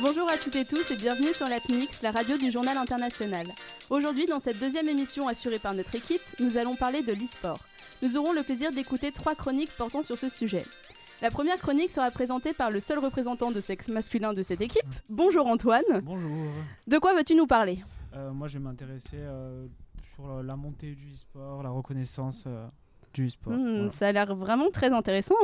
Bonjour à toutes et tous et bienvenue sur la PNIX, la radio du journal international. Aujourd'hui, dans cette deuxième émission assurée par notre équipe, nous allons parler de l'e-sport. Nous aurons le plaisir d'écouter trois chroniques portant sur ce sujet. La première chronique sera présentée par le seul représentant de sexe masculin de cette équipe. Bonjour Antoine. Bonjour. De quoi veux-tu nous parler? Moi, je vais m'intéresser euh, sur la, la montée du e-sport, la reconnaissance euh, du e-sport. Hmm, Voilà. Ça a l'air vraiment très intéressant.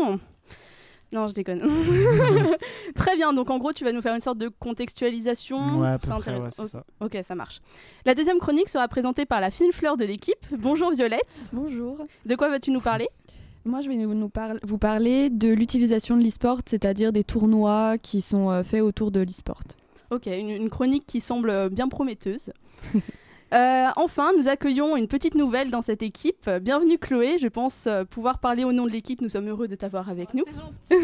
Non, je déconne. très bien, donc en gros, tu vas nous faire une sorte de contextualisation. Ouais, à peu C'est près, intéressant. ouais, c'est ça. Ok, ça marche. La deuxième chronique sera présentée par la fine fleur de l'équipe. Bonjour Violette. Bonjour. De quoi vas-tu nous parler? Moi, je vais nous, nous parle- vous parler de l'utilisation de l'e-sport, c'est-à-dire des tournois qui sont euh, faits autour de l'e-sport. Ok, une, une chronique qui semble euh, bien prometteuse. Euh, enfin, nous accueillons une petite nouvelle dans cette équipe. Bienvenue Chloé, je pense euh, pouvoir parler au nom de l'équipe, nous sommes heureux de t'avoir avec nous.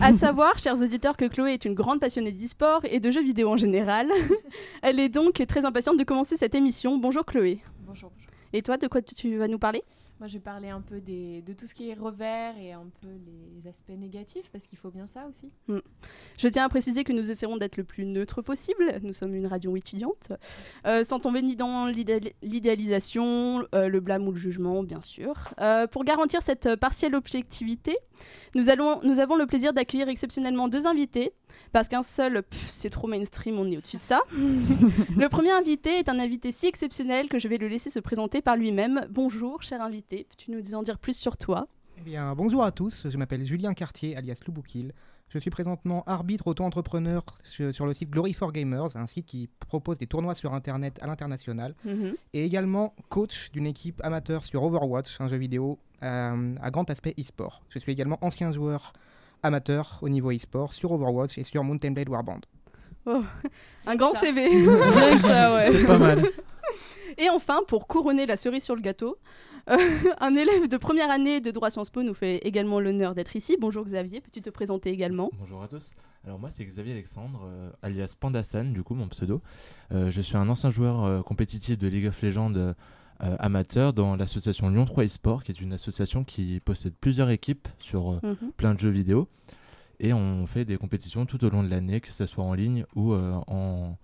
À savoir, chers auditeurs, que Chloé est une grande passionnée d'e-sport et de jeux vidéo en général. Elle est donc très impatiente de commencer cette émission. Bonjour Chloé. Bonjour. Et toi, de quoi tu vas nous parler? Moi, je vais parler un peu de tout ce qui est revers et un peu les aspects négatifs, parce qu'il faut bien ça aussi. Je tiens à préciser que nous essaierons d'être le plus neutre possible. Nous sommes une radio étudiante, euh, sans tomber ni dans l'idéal- l'idéalisation, euh, le blâme ou le jugement, bien sûr. Euh, pour garantir cette partielle objectivité, nous avons le plaisir d'accueillir exceptionnellement deux invités. Parce qu'un seul, c'est trop mainstream, on est au-dessus de ça. le premier invité est un invité si exceptionnel que je vais le laisser se présenter par lui-même. Bonjour, cher invité. Peux-tu nous en dire plus sur toi? Eh bien, bonjour à tous, je m'appelle Julien Cartier, alias Louboukil. Je suis présentement arbitre auto-entrepreneur sur sur le site Glory for Gamers, un site qui propose des tournois sur Internet à l'international, et également coach d'une équipe amateur sur Overwatch, un jeu vidéo euh, à grand aspect e-sport. Je suis également ancien joueur amateur au niveau e-sport sur Overwatch et sur Mountain Blade Warband. Un grand Ça. CV. C'est pas mal. Et enfin, pour couronner la cerise sur le gâteau, euh, un élève de première année de droit Sciences Po nous fait également l'honneur d'être ici. Bonjour Xavier, peux-tu te présenter également? Bonjour à tous. Alors moi c'est Xavier Alexandre, euh, alias Pandasan du coup mon pseudo. Euh, je suis un ancien joueur euh, compétitif de League of Legends euh, amateur dans l'association Lyon 3 eSport qui est une association qui possède plusieurs équipes sur euh, Mhm. plein de jeux vidéo. Et on fait des compétitions tout au long de l'année, que ce soit en ligne ou euh, en,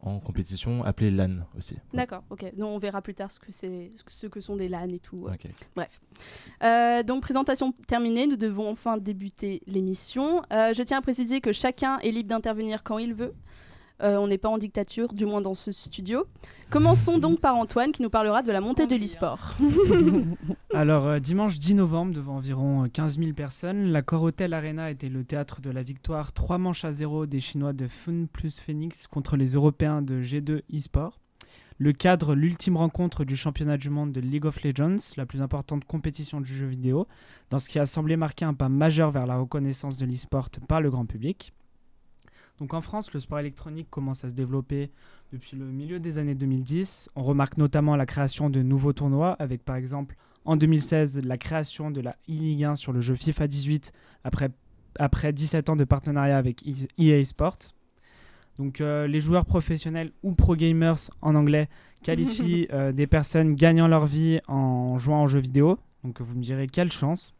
en compétition appelée LAN aussi. D'accord, ok. Donc on verra plus tard ce que, c'est, ce que sont des LAN et tout. Euh, donc présentation terminée, nous devons enfin débuter l'émission. Je tiens à préciser que chacun est libre d'intervenir quand il veut. Euh, on n'est pas en dictature, du moins dans ce studio. Commençons donc par Antoine qui nous parlera de la montée de l'e-sport. Alors, euh, dimanche 10 novembre, devant environ euh, 15 000 personnes, la Hotel Arena était le théâtre de la victoire 3 manches à 0 des Chinois de Fun plus Phoenix contre les Européens de G2 eSport. Le cadre, l'ultime rencontre du championnat du monde de League of Legends, la plus importante compétition du jeu vidéo, dans ce qui a semblé marquer un pas majeur vers la reconnaissance de l'e-sport par le grand public. Donc en France, le sport électronique commence à se développer depuis le milieu des années 2010. On remarque notamment la création de nouveaux tournois, avec par exemple en 2016 la création de la e-Ligue 1 sur le jeu FIFA 18 après, après 17 ans de partenariat avec E- EA Sport. Donc euh, les joueurs professionnels ou pro gamers en anglais qualifient euh, des personnes gagnant leur vie en jouant en jeux vidéo. Donc vous me direz quelle chance.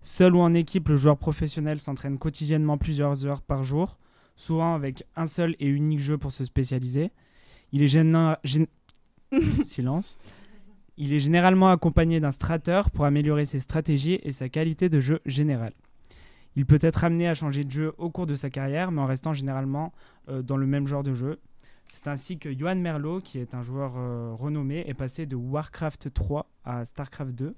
Seul ou en équipe, le joueur professionnel s'entraîne quotidiennement plusieurs heures par jour, souvent avec un seul et unique jeu pour se spécialiser. Il est gênant- gén- silence. Il est généralement accompagné d'un strateur pour améliorer ses stratégies et sa qualité de jeu générale. Il peut être amené à changer de jeu au cours de sa carrière, mais en restant généralement euh, dans le même genre de jeu. C'est ainsi que Johan Merlot, qui est un joueur euh, renommé, est passé de Warcraft 3 à Starcraft 2.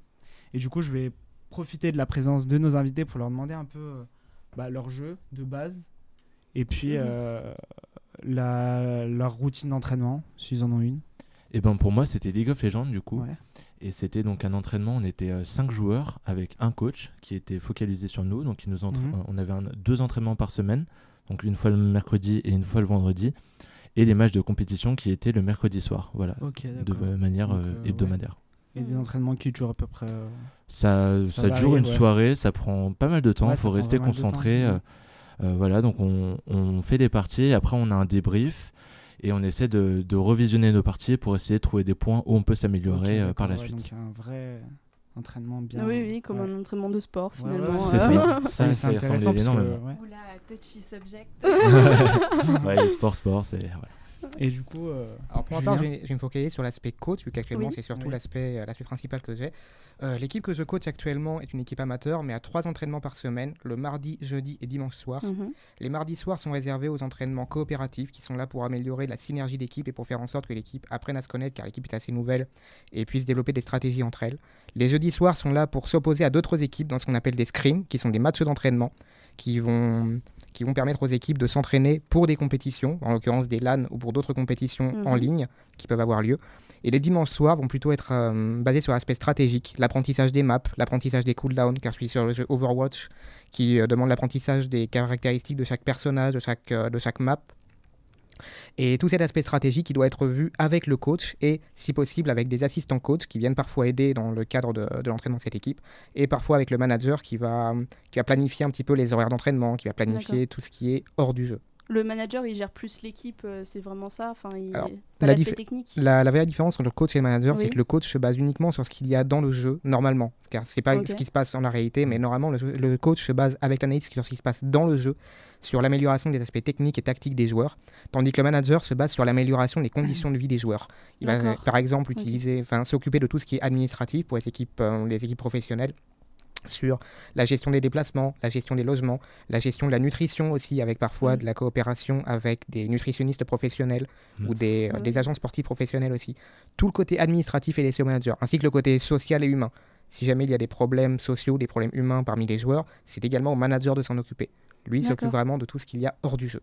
Et du coup, je vais profiter de la présence de nos invités pour leur demander un peu euh, bah, leur jeu de base et puis euh, la- leur routine d'entraînement, s'ils en ont une. Et ben pour moi c'était League of Legends du coup. Ouais. Et c'était donc un entraînement, on était 5 joueurs avec un coach qui était focalisé sur nous. Donc il nous entra- Mhm. euh, on avait un- deux entraînements par semaine, donc une fois le mercredi et une fois le vendredi. Et les matchs de compétition qui étaient le mercredi soir, voilà, de euh, manière Donc, euh, euh, ouais. hebdomadaire. Et des entraînements qui durent à peu près. euh, Ça, Ça ça, dure une ouais. soirée, ça prend pas mal de temps, il faut rester concentré. euh, Mhm. euh, voilà, donc on, on fait des parties, après on a un débrief. et on essaie de, de, revisionner nos parties pour essayer de trouver des points où on peut s'améliorer par la suite. Donc un vrai entraînement bien. Oui, oui, comme un entraînement de sport finalement. c'est ça, ça, ça, intéressant énormément. Que, Oula, touchy subject. ouais, sport, sport, c'est. Et du coup. Euh, Alors pour ma part, je vais, me focaliser sur l'aspect coach, vu qu'actuellement c'est surtout l'aspect euh, l'aspect principal que j'ai. Euh, l'équipe que je coach actuellement est une équipe amateur, mais à trois entraînements par semaine, le mardi, jeudi et dimanche soir. Mhm. Les mardis soirs sont réservés aux entraînements coopératifs qui sont là pour améliorer la synergie d'équipe et pour faire en sorte que l'équipe apprenne à se connaître, car l'équipe est assez nouvelle et puisse développer des stratégies entre elles. Les jeudis soirs sont là pour s'opposer à d'autres équipes dans ce qu'on appelle des scrims, qui sont des matchs d'entraînement qui vont, qui vont permettre aux équipes de s'entraîner pour des compétitions, en l'occurrence des LAN ou pour d'autres compétitions en mhm. ligne qui peuvent avoir lieu. Et les dimanches soirs vont plutôt être euh, basés sur l'aspect stratégique, l'apprentissage des maps, l'apprentissage des cooldowns, car je suis sur le jeu Overwatch qui euh, demande l'apprentissage des caractéristiques de chaque personnage, de chaque, euh, de chaque map, et tout cet aspect stratégique qui doit être vu avec le coach et, si possible, avec des assistants coach qui viennent parfois aider dans le cadre de, de l'entraînement de cette équipe, et parfois avec le manager qui va, qui va planifier un petit peu les horaires d'entraînement, qui va planifier tout ce qui est hors du jeu. Le manager, il gère plus l'équipe, euh, c'est vraiment ça enfin, il... la, technique. La, vraie différence entre le coach et le manager, c'est que le coach se base uniquement sur ce qu'il y a dans le jeu, normalement. Car c'est pas ce qui se passe en la réalité, mais normalement, le, coach se base avec l'analyse sur ce qui se passe dans le jeu, sur l'amélioration des aspects techniques et tactiques des joueurs, tandis que le manager se base sur l'amélioration des conditions de vie des joueurs. Il va, par exemple, utiliser, enfin, s'occuper de tout ce qui est administratif pour les équipes, euh, les équipes professionnelles sur la gestion des déplacements, la gestion des logements, la gestion de la nutrition aussi, avec parfois mm. de la coopération avec des nutritionnistes professionnels mm. ou des, euh, des, agents sportifs professionnels aussi. Tout le côté administratif est laissé au manager, ainsi que le côté social et humain. Si jamais il y a des problèmes sociaux, des problèmes humains parmi les joueurs, c'est également au manager de s'en occuper. Lui, s'occupe vraiment de tout ce qu'il y a hors du jeu.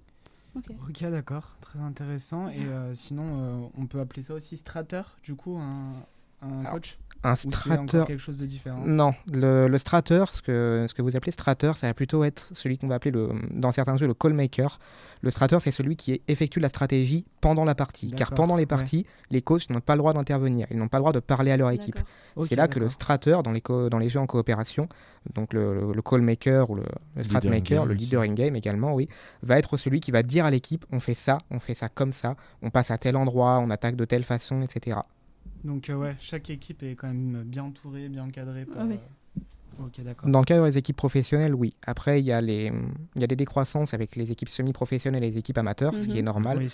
Ok, d'accord, très intéressant. Et euh, sinon, euh, on peut appeler ça aussi strater, du coup, un, un coach un strater. quelque chose de différent Non, le, le strater, ce que, ce que vous appelez strater, ça va plutôt être celui qu'on va appeler le, dans certains jeux le call maker. Le strater, c'est celui qui effectue la stratégie pendant la partie. Car pendant les parties, les coachs n'ont pas le droit d'intervenir. Ils n'ont pas le droit de parler à leur équipe. c'est là que le strater, dans les, dans les jeux en coopération, donc le, le, call maker ou le, strat maker, le leader in-game également, oui, va être celui qui va dire à l'équipe on fait ça, on fait ça comme ça, on passe à tel endroit, on attaque de telle façon, etc. Donc euh, ouais, chaque équipe est quand même bien entourée, bien encadrée. Par, euh, Dans le cadre des équipes professionnelles, oui. Après, il y, a les, y a des décroissances avec les équipes semi-professionnelles et les équipes amateurs, ce, qui est mhm. normal.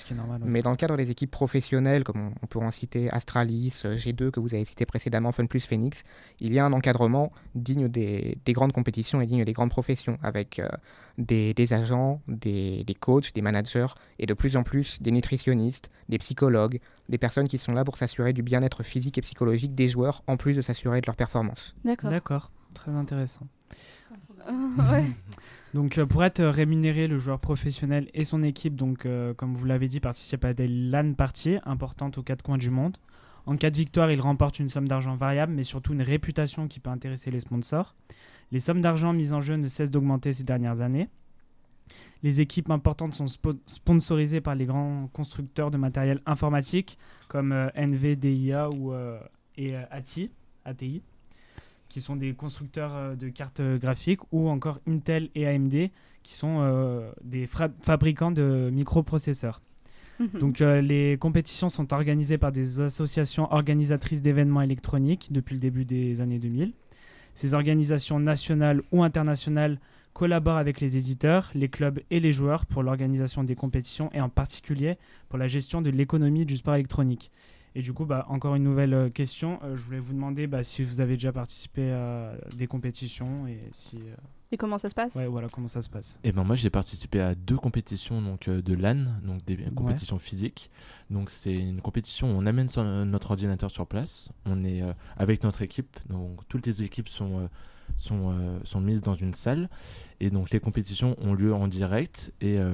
Mais dans le cadre des équipes professionnelles, comme on, peut en citer Astralis, G2, que vous avez cité précédemment, Fun Plus Phoenix, il y a un encadrement digne des, des grandes compétitions et digne des grandes professions, avec euh, des, des, agents, des, des coachs, des managers et de plus en plus des nutritionnistes, des psychologues, des personnes qui sont là pour s'assurer du bien-être physique et psychologique des joueurs, en plus de s'assurer de leur performance. D'accord. Très intéressant. donc euh, pour être rémunéré, le joueur professionnel et son équipe, donc euh, comme vous l'avez dit, participent à des LAN parties importantes aux quatre coins du monde. En cas de victoire, ils remportent une somme d'argent variable, mais surtout une réputation qui peut intéresser les sponsors. Les sommes d'argent mises en jeu ne cessent d'augmenter ces dernières années. Les équipes importantes sont sponsorisées par les grands constructeurs de matériel informatique comme euh, NVDIA ou euh, et euh, ATI, ATI, qui sont des constructeurs de cartes graphiques, ou encore Intel et AMD, qui sont des fabricants de microprocesseurs. Mhm. Donc les compétitions sont organisées par des associations organisatrices d'événements électroniques depuis le début des années 2000. Ces organisations nationales ou internationales collabore avec les éditeurs, les clubs et les joueurs pour l'organisation des compétitions et en particulier pour la gestion de l'économie du sport électronique. Et du coup, bah, encore une nouvelle euh, question. Euh, je voulais vous demander bah, si vous avez déjà participé à des compétitions et si. Euh, et comment ça se passe? Ouais, voilà, comment ça se passe? Et eh ben moi, j'ai participé à deux compétitions donc de LAN, donc des compétitions physiques. Donc c'est une compétition où on amène notre ordinateur sur place. On est avec notre équipe, donc toutes les équipes sont sont, euh, sont mises dans une salle. Et donc les compétitions ont lieu en direct et euh,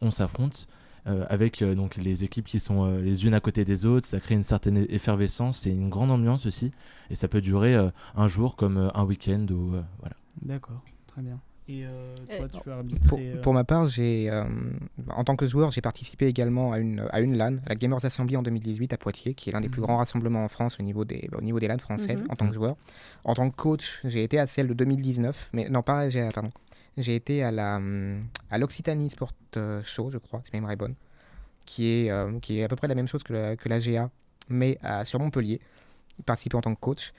on s'affronte. Euh, avec donc les équipes qui sont les unes à côté des autres, ça crée une certaine effervescence et une grande ambiance aussi, et ça peut durer un jour comme un week-end ou voilà. D'accord, très bien. Et euh, toi, tu as arbitré, pour, ma part, j'ai, euh, en tant que joueur, j'ai participé également à une, à une LAN, la Gamers Assembly en 2018 à Poitiers, qui est l'un des plus mhm. grands rassemblements en France au niveau des, au niveau des LAN françaises mhm. en tant que joueur. En tant que coach, j'ai été à celle de 2019, mais non, pas, j'ai, pardon. J'ai été à, la, à l'Occitanie Sport euh, Show, je crois, si ma mémoire est bonne. qui est, euh, qui est à peu près la même chose que la, que la GA, mais sur Montpellier, participer en tant que coach.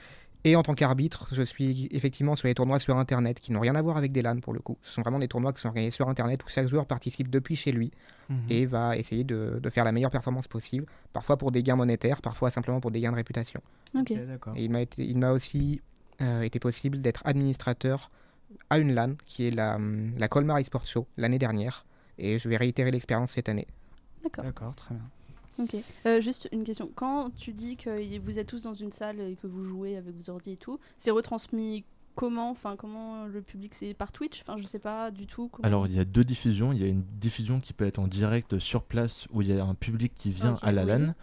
Et en tant qu'arbitre, je suis effectivement sur les tournois sur Internet qui n'ont rien à voir avec des LAN pour le coup. Ce sont vraiment des tournois qui sont organisés sur Internet où chaque joueur participe depuis chez lui mhm. et va essayer de, de, faire la meilleure performance possible, parfois pour des gains monétaires, parfois simplement pour des gains de réputation. Ok. il m'a aussi euh, été possible d'être administrateur à une LAN qui est la, la Colmar eSport Show l'année dernière et je vais réitérer l'expérience cette année. D'accord. D'accord, très bien. Ok. Euh, juste une question. Quand tu dis que vous êtes tous dans une salle et que vous jouez avec vos ordi et tout, c'est retransmis comment? Enfin, comment le public c'est par Twitch? Enfin, je sais pas du tout. Alors, il y a deux diffusions. Il y a une diffusion qui peut être en direct sur place où il y a un public qui vient à la LAN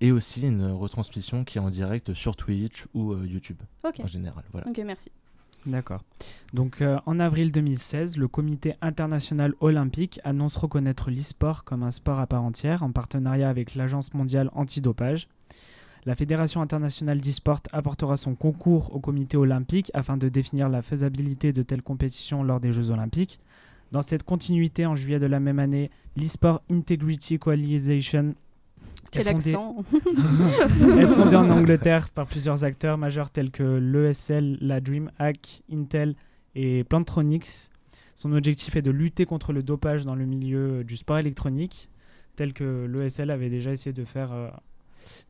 et aussi une retransmission qui est en direct sur Twitch ou euh, YouTube en général. Voilà. Ok, merci. D'accord. Donc euh, en avril 2016, le Comité international olympique annonce reconnaître l'e-sport comme un sport à part entière en partenariat avec l'Agence mondiale antidopage. La Fédération internationale d'e-sport apportera son concours au Comité olympique afin de définir la faisabilité de telles compétitions lors des Jeux olympiques. Dans cette continuité, en juillet de la même année, l'e-sport Integrity Coalition quel accent est fondée en Angleterre par plusieurs acteurs majeurs tels que l'ESL, la DreamHack, Intel et Plantronics. Son objectif est de lutter contre le dopage dans le milieu du sport électronique, tel que l'ESL avait déjà essayé de faire euh,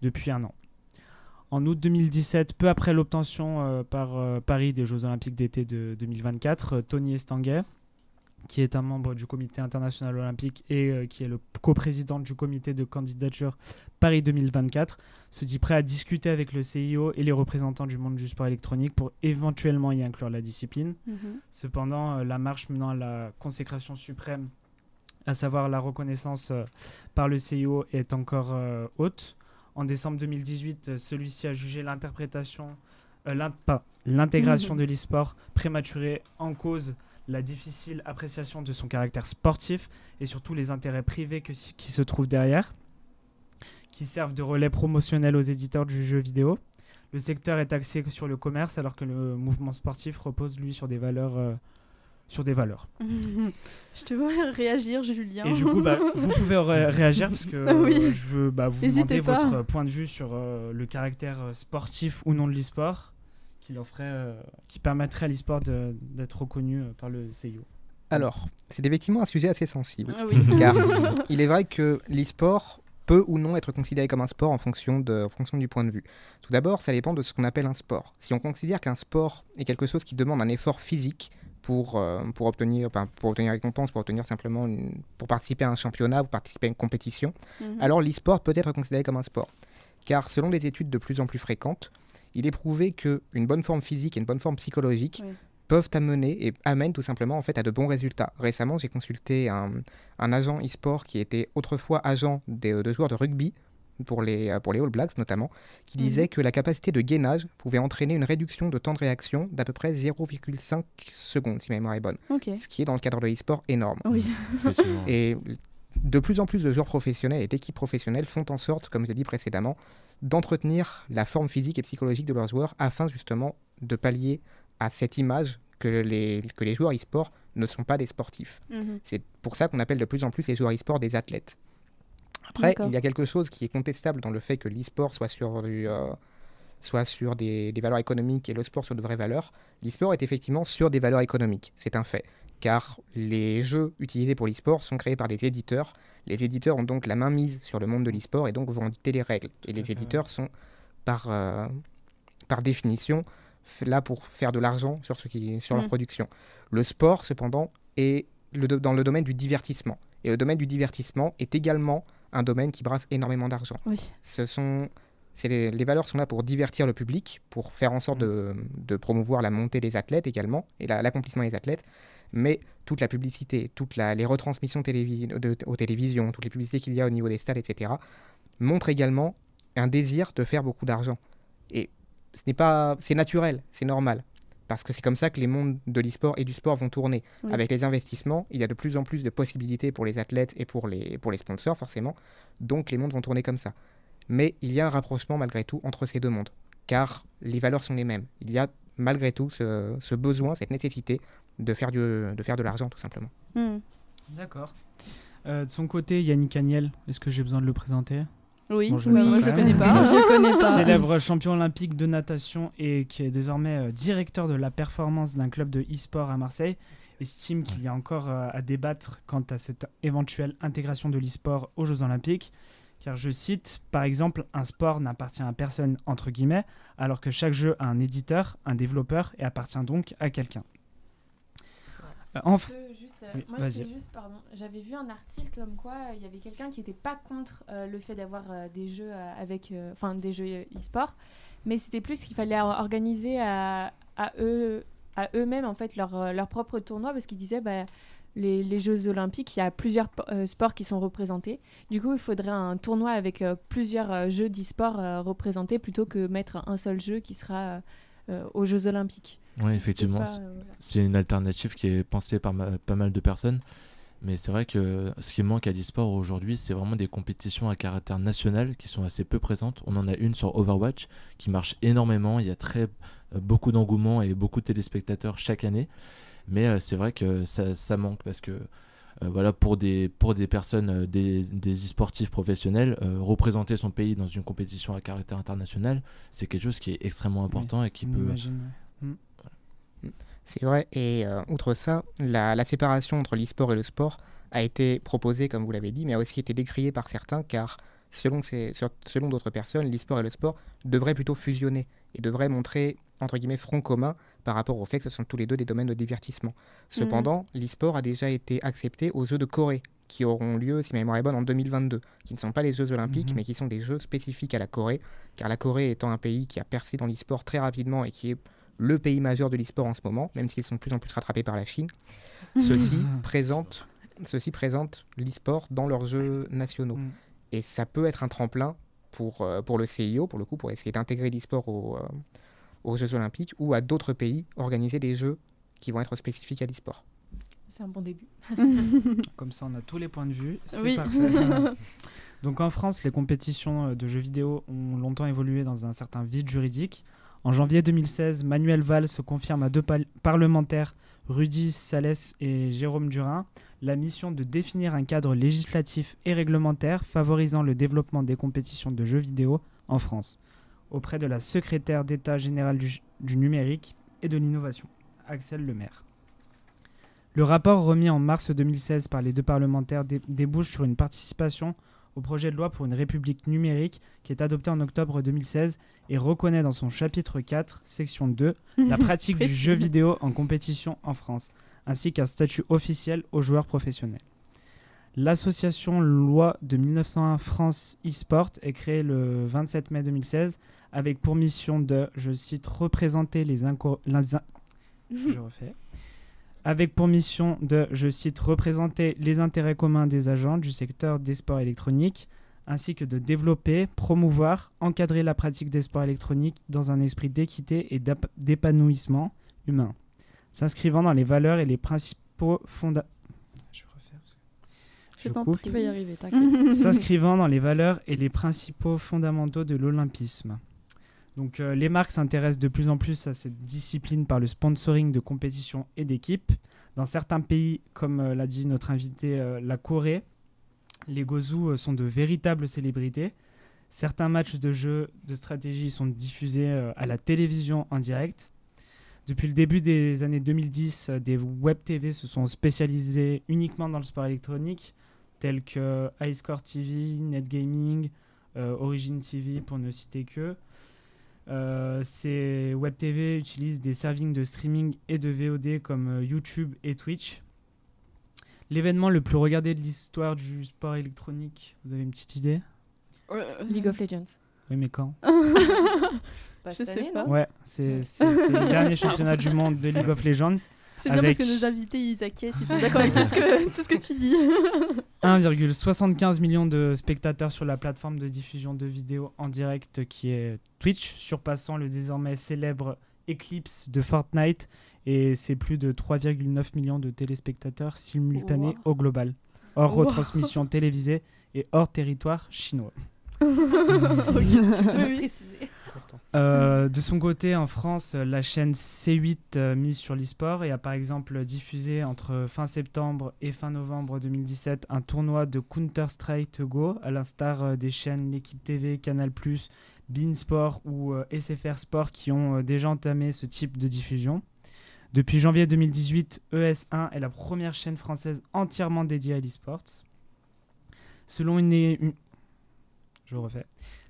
depuis un an. En août 2017, peu après l'obtention euh, par euh, Paris des Jeux Olympiques d'été de 2024, Tony Estanguet, qui est un membre du comité international olympique et euh, qui est le coprésident du comité de candidature Paris 2024, se dit prêt à discuter avec le CIO et les représentants du monde du sport électronique pour éventuellement y inclure la discipline. Mhm. Cependant, euh, la marche menant à la consécration suprême, à savoir la reconnaissance euh, par le CIO, est encore haute. En décembre 2018, celui-ci a jugé l'interprétation, l'intégration mhm. de l'e-sport prématurée en cause la difficile appréciation de son caractère sportif et surtout les intérêts privés qui se trouvent derrière, qui servent de relais promotionnel aux éditeurs du jeu vidéo. Le secteur est axé sur le commerce alors que le mouvement sportif repose lui sur des valeurs. Euh, sur des valeurs. je te vois réagir, Julien. Et du coup, bah, vous pouvez réagir parce que euh, je veux bah, vous demander votre point de vue sur euh, le caractère sportif ou non de l'e-sport qui, leur ferait, euh, qui permettrait à l'e-sport d'être reconnu euh, par le CIO Alors, c'est effectivement un sujet assez sensible. Ah car il est vrai que l'e-sport peut ou non être considéré comme un sport en fonction, de, en fonction du point de vue. Tout d'abord, ça dépend de ce qu'on appelle un sport. Si on considère qu'un sport est quelque chose qui demande un effort physique pour, euh, pour, obtenir, pour obtenir récompense, pour obtenir simplement pour participer à un championnat ou participer à une compétition, mhm. alors l'e-sport peut être considéré comme un sport. Car selon des études de plus en plus fréquentes, il est prouvé qu'une bonne forme physique et une bonne forme psychologique peuvent amener et amènent tout simplement en fait à de bons résultats. Récemment, j'ai consulté un, agent e-sport qui était autrefois agent de, joueurs de rugby pour les, pour les All Blacks notamment, qui mhm. disait que la capacité de gainage pouvait entraîner une réduction de temps de réaction d'à peu près 0,5 secondes, si ma mémoire est bonne. Ce qui est dans le cadre de l'e-sport énorme. et de plus en plus de joueurs professionnels et d'équipes professionnelles font en sorte, comme je l'ai dit précédemment, d'entretenir la forme physique et psychologique de leurs joueurs afin justement de pallier à cette image que les, que les joueurs e-sport ne sont pas des sportifs. Mhm. C'est pour ça qu'on appelle de plus en plus les joueurs e-sport des athlètes. Après, il y a quelque chose qui est contestable dans le fait que l'e-sport soit sur, euh, soit sur des, des, valeurs économiques et le sport sur de vraies valeurs. L'e-sport est effectivement sur des valeurs économiques, c'est un fait. Car les jeux utilisés pour l'e-sport sont créés par des éditeurs les éditeurs ont donc la main mise sur le monde de l'e-sport et donc vont dicter les règles. Et les éditeurs sont par, euh, par définition là pour faire de l'argent sur, ce qui, sur leur mm. production. Le sport, cependant, est le dans le domaine du divertissement. Et le domaine du divertissement est également un domaine qui brasse énormément d'argent. Ce sont les, les, valeurs sont là pour divertir le public, pour faire en sorte mm. de, de, promouvoir la montée des athlètes également et l'accomplissement des athlètes mais toute la publicité, toutes les retransmissions de, aux télévisions, toutes les publicités qu'il y a au niveau des stades, etc., montrent également un désir de faire beaucoup d'argent. Et ce n'est pas, c'est naturel, c'est normal, parce que c'est comme ça que les mondes de l'e-sport et du sport vont tourner. Avec les investissements, il y a de plus en plus de possibilités pour les athlètes et pour les, pour les sponsors, forcément. Donc les mondes vont tourner comme ça. Mais il y a un rapprochement malgré tout entre ces deux mondes, car les valeurs sont les mêmes. Il y a malgré tout ce besoin, cette nécessité de faire, de faire de l'argent, tout simplement. Hmm. D'accord. Euh, de son côté, Yannick Agnel, est-ce que j'ai besoin de le présenter? Oui, Bon, je bah, quand le même. connais pas. Je connais pas. Célèbre champion olympique de natation et qui est désormais euh, directeur de la performance d'un club de e-sport à Marseille, estime qu'il y a encore euh, à débattre quant à cette éventuelle intégration de l'e-sport aux Jeux olympiques. Car je cite, par exemple, un sport n'appartient à personne, entre guillemets, alors que chaque jeu a un éditeur, un développeur et appartient donc à quelqu'un. Euh, en Je peux juste, euh, Oui, moi, juste, pardon, j'avais vu un article comme quoi euh, il y avait quelqu'un qui n'était pas contre euh, le fait d'avoir des jeux avec, enfin des jeux e-sport, mais c'était plus qu'il fallait or- organiser à, à eux, à eux-mêmes en fait leur, leur propre tournoi parce qu'ils disaient bah, les, les Jeux Olympiques, il y a plusieurs po- sports qui sont représentés. Du coup, il faudrait un tournoi avec plusieurs jeux d'e-sport représentés plutôt que mettre un seul jeu qui sera aux Jeux Olympiques. Oui, effectivement, C'est euh, c'est une alternative qui est pensée par ma- pas mal de personnes. Mais c'est vrai que ce qui manque à l'e-sport aujourd'hui, c'est vraiment des compétitions à caractère national qui sont assez peu présentes. On en a une sur Overwatch qui marche énormément. Il y a très euh, beaucoup d'engouement et beaucoup de téléspectateurs chaque année. Mais euh, c'est vrai que ça, ça manque parce que euh, voilà, pour des, pour des personnes, euh, des, des e-sportifs professionnels, euh, représenter son pays dans une compétition à caractère international, c'est quelque chose qui est extrêmement important et qui peut. imagine, ouais. C'est vrai, et euh, outre ça, la, la séparation entre l'e-sport et le sport a été proposée, comme vous l'avez dit, mais a aussi été décriée par certains, car selon, ces- sur- selon d'autres personnes, l'e-sport et le sport devraient plutôt fusionner et devraient montrer, entre guillemets, front commun par rapport au fait que ce sont tous les deux des domaines de divertissement. Cependant, l'e-sport a déjà été accepté aux Jeux de Corée, qui auront lieu, si ma mémoire est bonne, en 2022, qui ne sont pas les Jeux olympiques, Mhm. mais qui sont des Jeux spécifiques à la Corée, car la Corée étant un pays qui a percé dans l'e-sport très rapidement et qui est le pays majeur de l'e-sport en ce moment, même s'ils sont de plus en plus rattrapés par la Chine, ceux-ci présentent, ceux-ci présentent l'e-sport dans leurs jeux nationaux. Mm. Et ça peut être un tremplin pour, euh, pour le CIO, pour le coup, pour essayer d'intégrer l'e-sport au, euh, aux Jeux Olympiques ou à d'autres pays organiser des jeux qui vont être spécifiques à l'e-sport. C'est un bon début. Comme ça, on a tous les points de vue. C'est Oui. parfait. Donc en France, les compétitions euh, de jeux vidéo ont longtemps évolué dans un certain vide juridique. En janvier 2016, Manuel Valls se confirme à deux parlementaires, Rudy Salès et Jérôme Durin, la mission de définir un cadre législatif et réglementaire favorisant le développement des compétitions de jeux vidéo en France, auprès de la secrétaire d'État générale du, du numérique et de l'innovation, Axel Lemaire. Le rapport remis en mars 2016 par les deux parlementaires dé- débouche sur une participation au projet de loi pour une république numérique qui est adopté en octobre 2016 et reconnaît dans son chapitre 4, section 2, la pratique du jeu vidéo en compétition en France, ainsi qu'un statut officiel aux joueurs professionnels. L'association Loi de 1901 France e-sport est créée le 27 mai 2016 avec pour mission de, je cite, représenter les, inco- les in- je refais. Avec pour mission de, je cite, représenter les intérêts communs des agents du secteur des sports électroniques, ainsi que de développer, promouvoir, encadrer la pratique des sports électroniques dans un esprit d'équité et d'épanouissement humain, s'inscrivant dans les valeurs et les principaux fonda... Je refais parce que- Je je t'en coupe. Tu vas y arriver, t'inquiète. s'inscrivant dans les valeurs et les principaux fondamentaux de l'olympisme. Donc euh, les marques s'intéressent de plus en plus à cette discipline par le sponsoring de compétitions et d'équipes. Dans certains pays, comme euh, l'a dit notre invité, euh, la Corée, les Gozu euh, sont de véritables célébrités. Certains matchs de jeux de stratégie sont diffusés euh, à la télévision en direct. Depuis le début des années 2010, euh, des web TV se sont spécialisés uniquement dans le sport électronique tels que iScore TV, NetGaming, euh, Origin TV pour ne citer que. Euh, ces web TV utilisent des servings de streaming et de VOD comme euh, YouTube et Twitch. L'événement le plus regardé de l'histoire du sport électronique, vous avez une petite idée? Euh, League of Legends. Oui, mais quand? Pas Je cette sais année, pas. non? Ouais, c'est le dernier championnat du monde de League of Legends. C'est bien parce que nos invités ils acquiescent, ils sont d'accord avec tout ce, que, tout ce que tu dis. 1,75 millions de spectateurs sur la plateforme de diffusion de vidéos en direct qui est Twitch, surpassant le désormais célèbre Eclipse de Fortnite. Et c'est plus de 3,9 millions de téléspectateurs simultanés Wow. au global, hors Wow. retransmission télévisée et hors territoire chinois. Ok, Euh, de son côté, en France, la chaîne C8 euh, mise sur l'e-sport et a par exemple diffusé entre fin septembre et fin novembre 2017 un tournoi de Counter-Strike Go, à l'instar euh, des chaînes L'équipe TV, Canal+, Beansport ou SFR Sport qui ont déjà entamé ce type de diffusion. Depuis janvier 2018, ES1 est la première chaîne française entièrement dédiée à l'e-sport. Selon une, Je refais.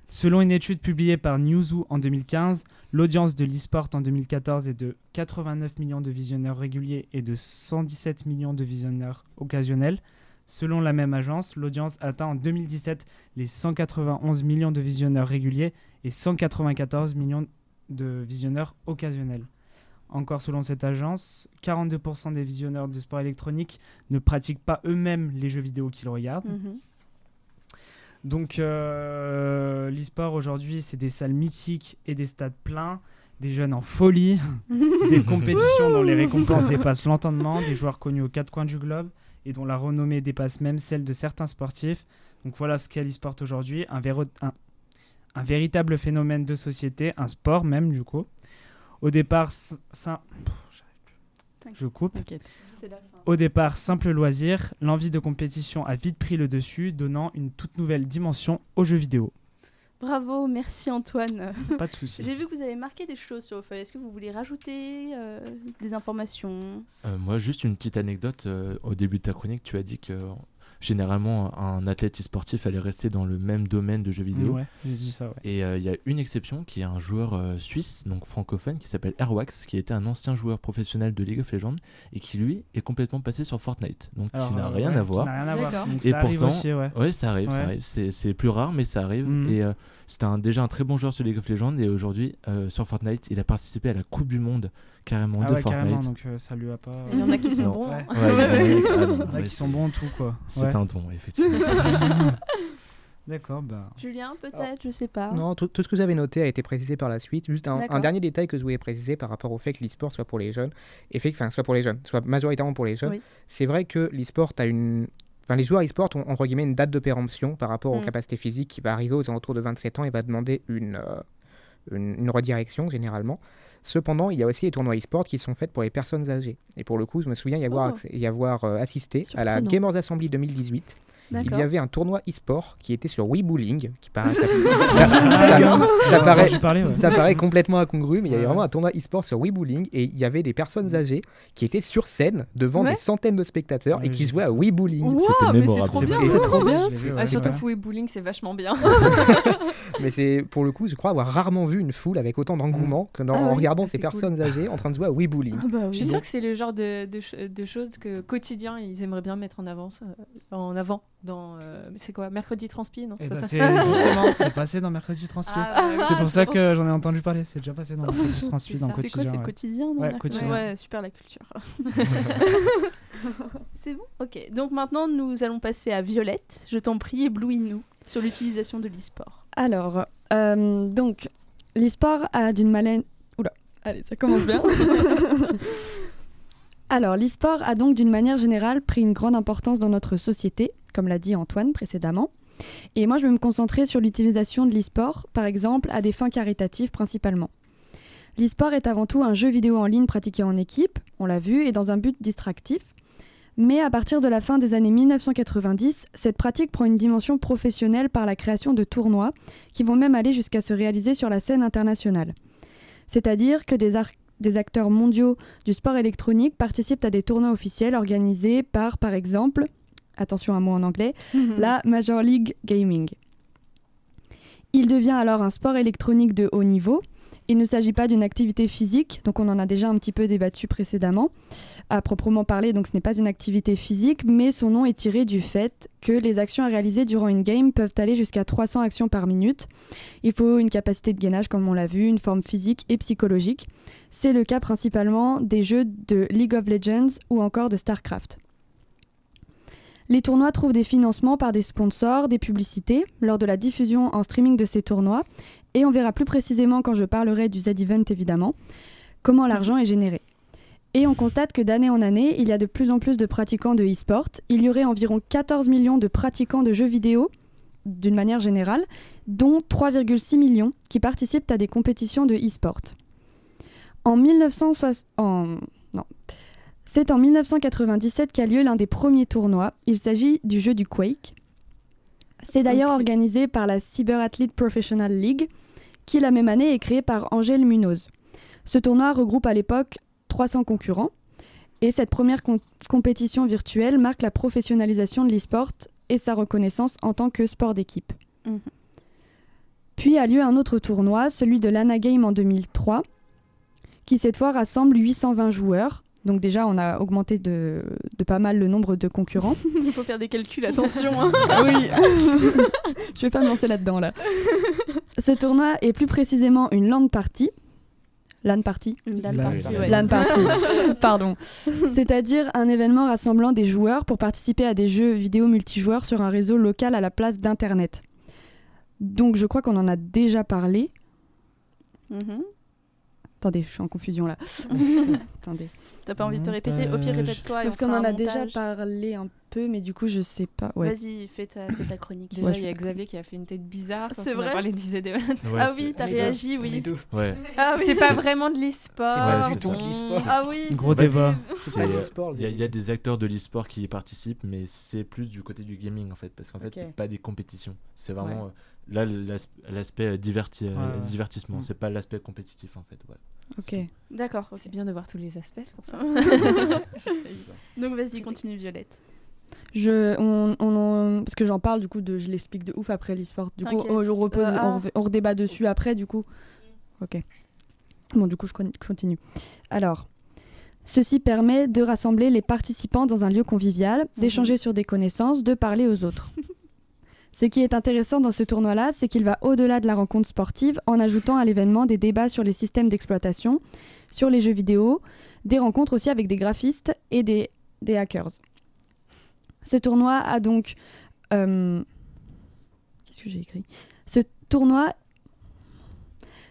Selon une étude publiée par Newzoo en 2015, l'audience de l'e-sport en 2014 est de 89 millions de visionneurs réguliers et de 117 millions de visionneurs occasionnels. Selon la même agence, l'audience atteint en 2017 les 191 millions de visionneurs réguliers et 194 millions de visionneurs occasionnels. Encore selon cette agence, 42% des visionneurs de sport électronique ne pratiquent pas eux-mêmes les jeux vidéo qu'ils regardent. Mhm. Donc euh, l'e-sport aujourd'hui, c'est des salles mythiques et des stades pleins, des jeunes en folie, des compétitions dont les récompenses dépassent l'entendement, des joueurs connus aux quatre coins du globe et dont la renommée dépasse même celle de certains sportifs. Donc voilà ce qu'est l'e-sport aujourd'hui, un, un, véritable phénomène de société, un sport même du coup. Au départ, ça... je coupe. Au départ, simple loisir, l'envie de compétition a vite pris le dessus, donnant une toute nouvelle dimension aux jeux vidéo. Bravo, merci Antoine. Pas de souci. J'ai vu que vous avez marqué des choses sur vos feuilles. Est-ce que vous voulez rajouter euh, des informations? Euh, Moi, juste une petite anecdote. Euh, au début de ta chronique, tu as dit que généralement, un athlète sportif allait rester dans le même domaine de jeux vidéo. Ouais, dit ça, Et euh, il y a une exception qui est un joueur euh, suisse, donc francophone, qui s'appelle Airwax, qui était un ancien joueur professionnel de League of Legends et qui lui est complètement passé sur Fortnite. Donc qui n'a rien, à voir. et pourtant, aussi, ouais. ça arrive, ça arrive. C'est plus rare, mais ça arrive. Et euh, c'était déjà un très bon joueur sur League of Legends et aujourd'hui, sur Fortnite, il a participé à la Coupe du Monde carrément ah de Fortnite. donc euh, ça lui a pas. Il y en a qui sont bons. il y en a qui sont bons en tout quoi. C'est un don effectivement. D'accord, bah. Julien, peut-être, je sais pas. Non, tout, ce que vous avez noté a été précisé par la suite. Juste un, dernier détail que je voulais préciser par rapport au fait que l'e-sport soit pour les jeunes, et fait, enfin, soit pour les jeunes, soit majoritairement pour les jeunes. C'est vrai que l'e-sport a une. Enfin, les joueurs e-sport ont entre guillemets une date de péremption par rapport aux mm. capacités physiques qui va arriver aux alentours de 27 ans et va demander une, euh, une redirection généralement. Cependant, il y a aussi les tournois e-sport qui sont faits pour les personnes âgées. Et pour le coup, je me souviens y avoir, oh. y avoir euh, assisté à la Gamers Assembly 2018 il y avait un tournoi e-sport qui était sur Weebulling, qui paraît, ça, ça, paraît, complètement incongru, mais il y avait vraiment un tournoi e-sport sur Weebulling et il y avait des personnes âgées qui étaient sur scène devant des centaines de spectateurs et qui jouaient à Weebulling. C'était mémorable. C'est trop bien. Ah, surtout que Weebulling, c'est vachement bien. mais c'est pour le coup, je crois avoir rarement vu une foule avec autant d'engouement que ah en regardant ah, ces personnes âgées en train de jouer à Weebulling. Bah je suis sûr que c'est le genre de, de, choses que quotidien ils aimeraient bien mettre en avant. En avant dans euh, c'est quoi mercredi transpi non c'est pas ben, ça c'est passé dans mercredi transpi. Ah, c'est pour ça que j'en ai entendu parler c'est déjà passé dans mercredi transpi dans quotidien c'est quoi c'est quotidien non ouais, quotidien. ouais super la culture. C'est bon ok. Donc maintenant nous allons passer à Violette. Je t'en prie éblouis-nous sur l'utilisation de l'e-sport. Alors euh, donc l'e-sport a d'une malène oula allez ça commence bien Alors, l'e-sport a donc d'une manière générale pris une grande importance dans notre société, comme l'a dit Antoine précédemment. Et moi, je vais me concentrer sur l'utilisation de l'e-sport, par exemple, à des fins caritatives principalement. L'e-sport est avant tout un jeu vidéo en ligne pratiqué en équipe, on l'a vu, et dans un but distractif. Mais à partir de la fin des années 1990, cette pratique prend une dimension professionnelle par la création de tournois qui vont même aller jusqu'à se réaliser sur la scène internationale. C'est-à-dire que des, des acteurs mondiaux du sport électronique participent à des tournois officiels organisés par, par exemple, attention à moi en anglais, la Major League Gaming. Il devient alors un sport électronique de haut niveau il ne s'agit pas d'une activité physique, donc on en a déjà un petit peu débattu précédemment. À proprement parler, donc ce n'est pas une activité physique, mais son nom est tiré du fait que les actions à réaliser durant une game peuvent aller jusqu'à 300 actions par minute. Il faut une capacité de gainage, comme on l'a vu, une forme physique et psychologique. C'est le cas principalement des jeux de League of Legends ou encore de StarCraft. Les tournois trouvent des financements par des sponsors, des publicités, lors de la diffusion en streaming de ces tournois, et on verra plus précisément quand je parlerai du Z-Event évidemment, comment l'argent est généré. Et on constate que d'année en année, il y a de plus en plus de pratiquants de e-sport. Il y aurait environ 14 millions de pratiquants de jeux vidéo d'une manière générale, dont 3,6 millions qui participent à des compétitions de e-sport. En 1960... Non. C'est en 1997 qu'a lieu l'un des premiers tournois. Il s'agit du jeu du Quake. C'est d'ailleurs organisé par la Cyber Athlete Professional League, qui la même année est créée par Angèle Munoz. Ce tournoi regroupe à l'époque 300 concurrents, et cette première compétition virtuelle marque la professionnalisation de l'e-sport et sa reconnaissance en tant que sport d'équipe. Mhm. Puis a lieu un autre tournoi, celui de l'Ana Game en 2003, qui cette fois rassemble 820 joueurs. Donc déjà, on a augmenté de, pas mal le nombre de concurrents. Il faut faire des calculs, attention. Hein. Ah oui. Je vais pas me lancer là-dedans là. Ce tournoi est plus précisément une land party, LAN party? LAN party, Pardon. C'est-à-dire un événement rassemblant des joueurs pour participer à des jeux vidéo multijoueurs sur un réseau local à la place d'Internet. Donc je crois qu'on en a déjà parlé. Mm-hmm. Attendez, je suis en confusion là. Attendez. T'as pas envie de te répéter Au pire, répète-toi. Parce qu'on en a déjà parlé un peu, mais du coup, je sais pas. Ouais. Vas-y, fais ta, ta chronique. Déjà, il y a Xavier qui a fait une tête bizarre C'est vrai. a parlé de ouais, Ah oui, t'as réagi, oui. Ouais. Ah, oui. C'est pas vraiment de l'e-sport. Ah oui. Gros débat. Il y, a des acteurs de l'e-sport qui y participent, mais c'est plus du côté du gaming en fait, parce qu'en fait, c'est pas des compétitions. C'est vraiment euh, là l'aspect euh, diverti euh, divertissement. Mm. C'est pas l'aspect compétitif en fait. Voilà. Ok. D'accord. C'est bien de voir tous les aspects pour ça. Donc vas-y, continue Violette. Je, on, parce que j'en parle du coup, de, je l'explique de ouf après l'e-sport. Du coup, on, repose, euh, ah. on, redébat dessus après, du coup. Ok. Bon, du coup, je continue. Alors, ceci permet de rassembler les participants dans un lieu convivial, mhm. d'échanger sur des connaissances, de parler aux autres. Ce qui est intéressant dans ce tournoi-là, c'est qu'il va au-delà de la rencontre sportive en ajoutant à l'événement des débats sur les systèmes d'exploitation, sur les jeux vidéo, des rencontres aussi avec des graphistes et des, hackers. Ce tournoi a donc... Euh, qu'est-ce que j'ai écrit? Ce tournoi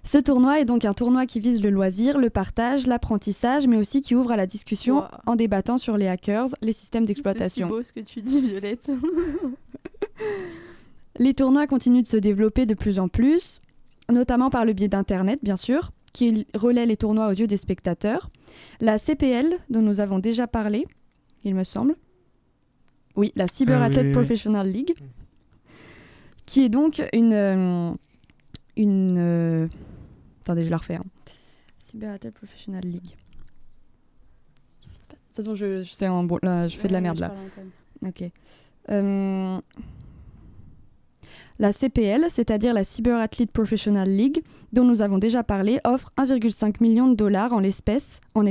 ce tournoi est donc un tournoi qui vise le loisir, le partage, l'apprentissage, mais aussi qui ouvre à la discussion en débattant sur les hackers, les systèmes d'exploitation. C'est si beau ce que tu dis, Violette. Les tournois continuent de se développer de plus en plus, notamment par le biais d'Internet, bien sûr, qui relaie les tournois aux yeux des spectateurs. La CPL, dont nous avons déjà parlé, il me semble. Oui, la Cyber ah Athlete Professional League, qui est donc une. Euh, une euh, Attendez, je la refais. Hein. Cyber Athlete Professional League. De toute façon, je, je, un bon, là, je fais de la merde là. Ok. Euh, la CPL, c'est-à-dire la Cyber Athlete Professional League, dont nous avons déjà parlé, offre 1,5 million de dollars en, espèces, en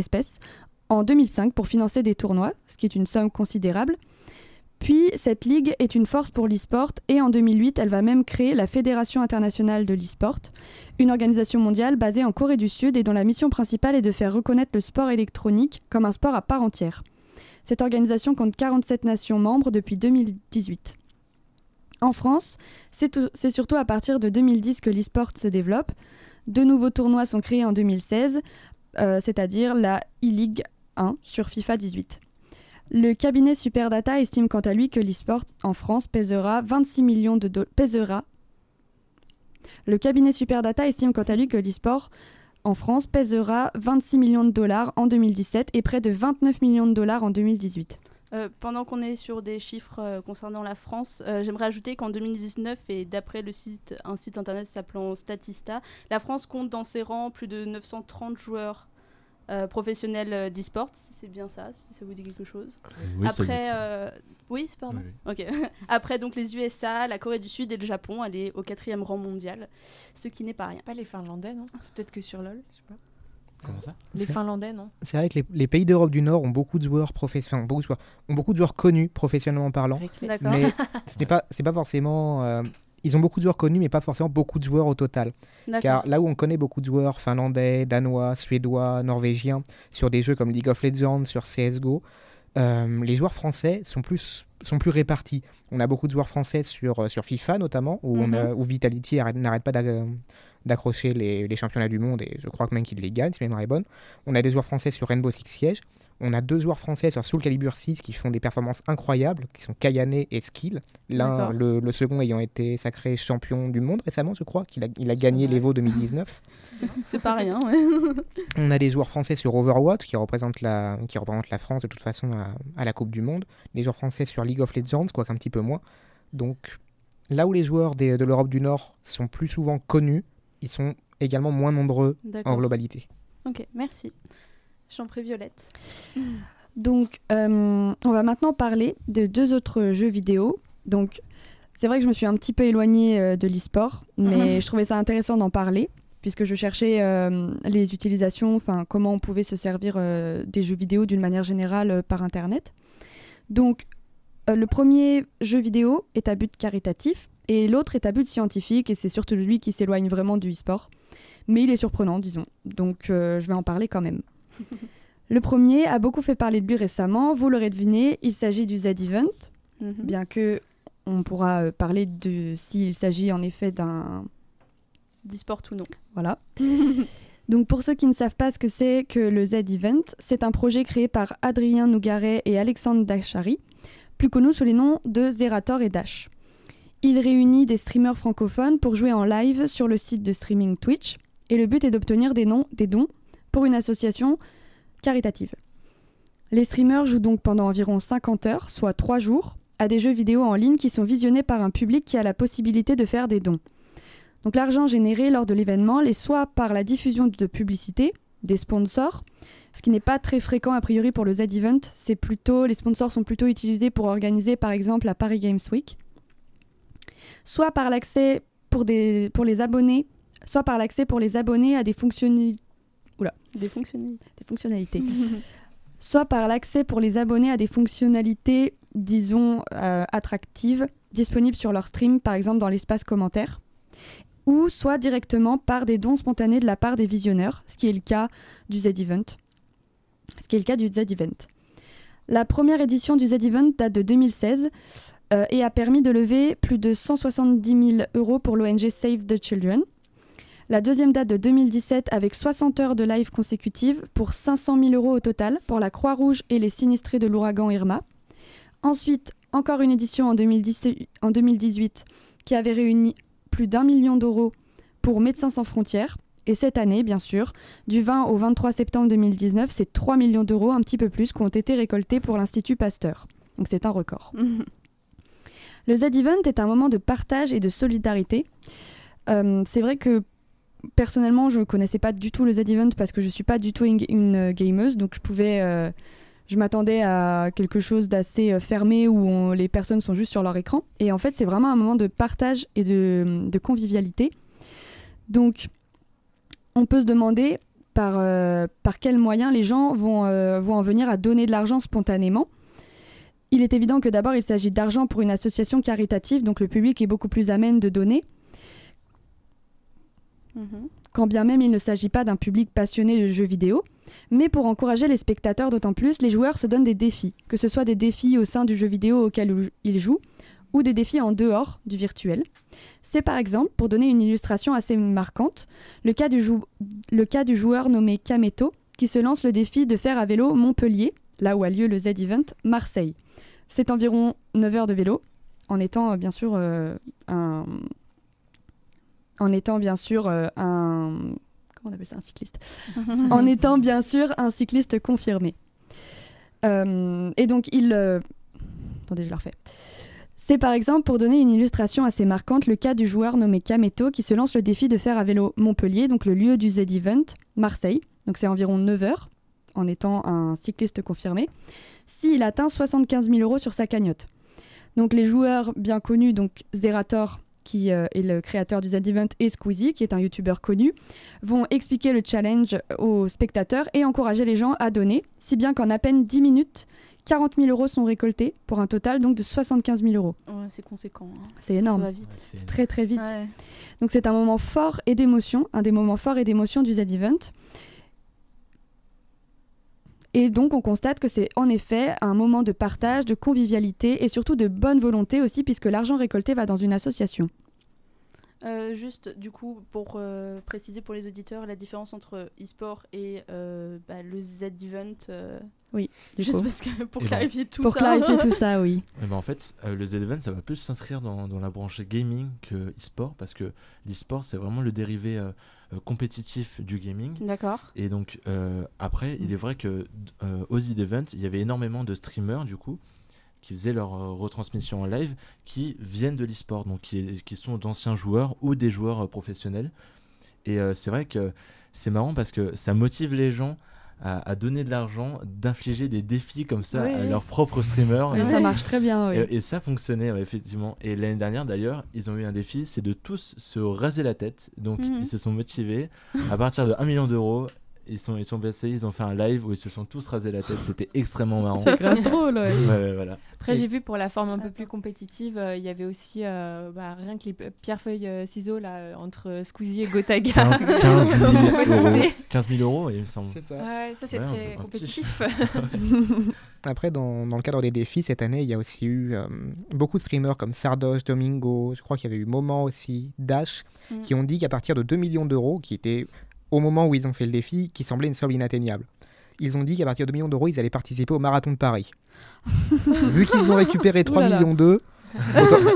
en 2005 pour financer des tournois, ce qui est une somme considérable. Puis, cette ligue est une force pour l'e-sport et en 2008, elle va même créer la Fédération internationale de l'e-sport, une organisation mondiale basée en Corée du Sud et dont la mission principale est de faire reconnaître le sport électronique comme un sport à part entière. Cette organisation compte 47 nations membres depuis 2018. En France, c'est surtout à partir de 2010 que l'e-sport se développe. De nouveaux tournois sont créés en 2016, euh, c'est-à-dire la e-League 1 sur FIFA 18. Le cabinet Superdata estime quant à lui que l'e-sport en France pèsera 26 millions de dollars. Le cabinet Superdata estime quant à lui que l'e-sport en France pèsera 26 millions de dollars en 2017 et près de 29 millions de dollars en 2018. Euh, pendant qu'on est sur des chiffres euh, concernant la France, euh, j'aimerais ajouter qu'en 2019, et d'après le site, un site internet s'appelant Statista, la France compte dans ses rangs plus de 930 joueurs professionnels d'e-sport, si c'est bien ça, si ça vous dit quelque chose. Oui, Après, oui, pardon. Ok. Après donc les USA, la Corée du Sud et le Japon, elle est au quatrième rang mondial, ce qui n'est pas rien. Pas les Finlandais, non? C'est peut-être que sur LoL, je sais pas. Comment ça Les Finlandais, non C'est vrai que les, pays d'Europe du Nord ont beaucoup de joueurs professionnels, beaucoup de joueurs, ont beaucoup de joueurs connus professionnellement parlant. Mais ce n'est pas, c'est pas forcément. Euh, ils ont beaucoup de joueurs connus, mais pas forcément beaucoup de joueurs au total. Car là où on connaît beaucoup de joueurs finlandais, danois, suédois, norvégiens, sur des jeux comme League of Legends, sur CSGO, euh, les joueurs français sont plus, sont plus répartis. On a beaucoup de joueurs français sur, euh, sur FIFA notamment, où, on mhm. où Vitality n'arrête pas d'accrocher les, championnats du monde et je crois que même qu'ils les gagnent si mémoire est bonne. On a des joueurs français sur Rainbow Six Siege. On a deux joueurs français sur Soul Calibur 6 qui font des performances incroyables, qui sont Kayane et Skill. L'un, le, second ayant été sacré champion du monde récemment, je crois, qu'il a, il a gagné l'Evo 2019. C'est pas rien, On a des joueurs français sur Overwatch qui représentent la, qui représentent la France de toute façon à, la Coupe du Monde. Des joueurs français sur League of Legends, quoique un petit peu moins. Donc là où les joueurs de l'Europe du Nord sont plus souvent connus, ils sont également moins nombreux en globalité. Ok, merci. J'en prie Violette. Donc, euh, on va maintenant parler de deux autres jeux vidéo. Donc, c'est vrai que je me suis un petit peu éloignée euh, de l'e-sport, mais je trouvais ça intéressant d'en parler, puisque je cherchais euh, les utilisations, enfin, comment on pouvait se servir des jeux vidéo d'une manière générale par Internet. Donc, le premier jeu vidéo est à but caritatif, et l'autre est à but scientifique, et c'est surtout lui qui s'éloigne vraiment du e-sport. Mais il est surprenant, disons. Donc, je vais en parler quand même. Le premier a beaucoup fait parler de lui récemment. Vous l'aurez deviné, il s'agit du Z-Event, mhm. bien que on pourra euh, parler de s'il s'agit en effet d'un d'e-sport ou non. Voilà. Donc pour ceux qui ne savent pas ce que c'est que le Z-Event, c'est un projet créé par Adrien Nougaret et Alexandre Dachary, plus connus sous les noms de Zerator et Dash. Il réunit des streamers francophones pour jouer en live sur le site de streaming Twitch, et le but est d'obtenir des, des dons pour une association caritative. Les streamers jouent donc pendant environ 50 heures, soit 3 jours, à des jeux vidéo en ligne qui sont visionnés par un public qui a la possibilité de faire des dons. Donc l'argent généré lors de l'événement l'est soit par la diffusion de publicité, des sponsors, ce qui n'est pas très fréquent a priori pour le Z-Event, les sponsors sont plutôt utilisés pour organiser par exemple la Paris Games Week, soit par l'accès pour, pour les abonnés, soit par l'accès pour les abonnés à des fonctionnalités des fonctionnalités. Des fonctionnalités. Soit par l'accès pour les abonnés à des fonctionnalités, disons, euh, attractives, disponibles sur leur stream, par exemple dans l'espace commentaire. Ou soit directement par des dons spontanés de la part des visionneurs, ce qui est le cas du Z-Event. Ce qui est le cas du Z-Event. La première édition du Z-Event date de 2016 euh, et a permis de lever plus de 170 000 euros pour l'ONG Save the Children. La deuxième date de 2017 avec 60 heures de live consécutives pour 500 000 euros au total pour la Croix-Rouge et les sinistrés de l'ouragan Irma. Ensuite, encore une édition en, 2018 qui avait réuni plus d'un million d'euros pour Médecins sans frontières. Et cette année, bien sûr, du 20 au 23 septembre 2019, c'est 3 millions d'euros, un petit peu plus, qui ont été récoltés pour l'Institut Pasteur. Donc c'est un record. Le Z-Event est un moment de partage et de solidarité. Euh, c'est vrai que personnellement, je connaissais pas du tout le Z-Event parce que je suis pas du tout une, euh, gameuse, donc. Euh, je m'attendais à quelque chose d'assez fermé où les personnes sont juste sur leur écran. Et en fait, c'est vraiment un moment de partage et de, convivialité. Donc, on peut se demander par, par quels moyens les gens vont, vont en venir à donner de l'argent spontanément. Il est évident que d'abord, il s'agit d'argent pour une association caritative, donc le public est beaucoup plus amène de donner. Mhm. Quand bien même il ne s'agit pas d'un public passionné de jeux vidéo, mais pour encourager les spectateurs d'autant plus, les joueurs se donnent des défis, que ce soit des défis au sein du jeu vidéo auquel ils jouent, ou des défis en dehors du virtuel. C'est par exemple, pour donner une illustration assez marquante, le cas du, le cas du joueur nommé Kameto, qui se lance le défi de faire à vélo Montpellier, là où a lieu le Z-Event, Marseille. C'est environ 9 heures de vélo, en étant euh, bien sûr euh, un, en étant bien sûr euh, un comment on appelle ça un cycliste en étant bien sûr un cycliste confirmé. Euh, et donc il attendez je le refais. C'est par exemple pour donner une illustration assez marquante le cas du joueur nommé Kameto qui se lance le défi de faire à vélo Montpellier donc le lieu du Z-Event Marseille. Donc c'est environ 9 heures en étant un cycliste confirmé s'il atteint 75 000 euros sur sa cagnotte donc les joueurs bien connus donc Zerator qui euh, est le créateur du Z-Event, et Squeezie, qui est un youtubeur connu, vont expliquer le challenge aux spectateurs et encourager les gens à donner, si bien qu'en à peine 10 minutes, 40 000 euros sont récoltés pour un total donc de 75 000 euros. c'est conséquent. Hein. C'est énorme. Ça va vite. c'est très très vite. Donc c'est un moment fort et d'émotion, un des moments forts et d'émotion du Z-Event. Et donc on constate que c'est en effet un moment de partage, de convivialité et surtout de bonne volonté aussi puisque l'argent récolté va dans une association. Euh, juste, du coup, pour euh, préciser pour les auditeurs la différence entre e-sport et euh, bah, le Z-Event. oui, juste parce que pour ben, clarifier tout pour ça. Pour clarifier tout ça, oui. Et ben en fait, le Z-Event, ça va plus s'inscrire dans, dans, la branche gaming que e-sport parce que l'e-sport, c'est vraiment le dérivé compétitif du gaming. D'accord. Et donc, après, il est vrai que aux Z-Event, il y avait énormément de streamers, du coup qui faisaient leur euh, retransmission en live, qui viennent de l'e-sport, donc qui, qui sont d'anciens joueurs ou des joueurs euh, professionnels. Et euh, c'est vrai que c'est marrant parce que ça motive les gens à, donner de l'argent, d'infliger des défis comme ça à leurs propres streamers. ça marche très bien, oui. et, ça fonctionnait, effectivement. Et l'année dernière, d'ailleurs, ils ont eu un défi, c'est de tous se raser la tête. Donc, mhm. ils se sont motivés à partir de 1 million d'euros ils sont, ils sont passés, ils ont fait un live où ils se sont tous rasés la tête. C'était extrêmement marrant. C'est grave drôle, ouais. ouais, voilà. Après, j'ai vu pour la forme un peu plus compétitive, euh, il y avait aussi euh, bah, rien que les pierre-feuille euh, ciseaux là, entre Squeezie et Gotaga. 15, 000 euros. 15 000 euros, il me semble. C'est ça. Ouais, ça, c'est très compétitif. Après, dans, dans, le cadre des défis, cette année, il y a aussi eu beaucoup de streamers comme Sardoche, Domingo, je crois qu'il y avait eu Moment aussi, Dash, mm. qui ont dit qu'à partir de 2 millions d'euros, qui étaient au moment où ils ont fait le défi qui semblait une somme inatteignable. Ils ont dit qu'à partir de 2 millions d'euros, ils allaient participer au marathon de Paris. Vu qu'ils ont récupéré 3 millions d'euros,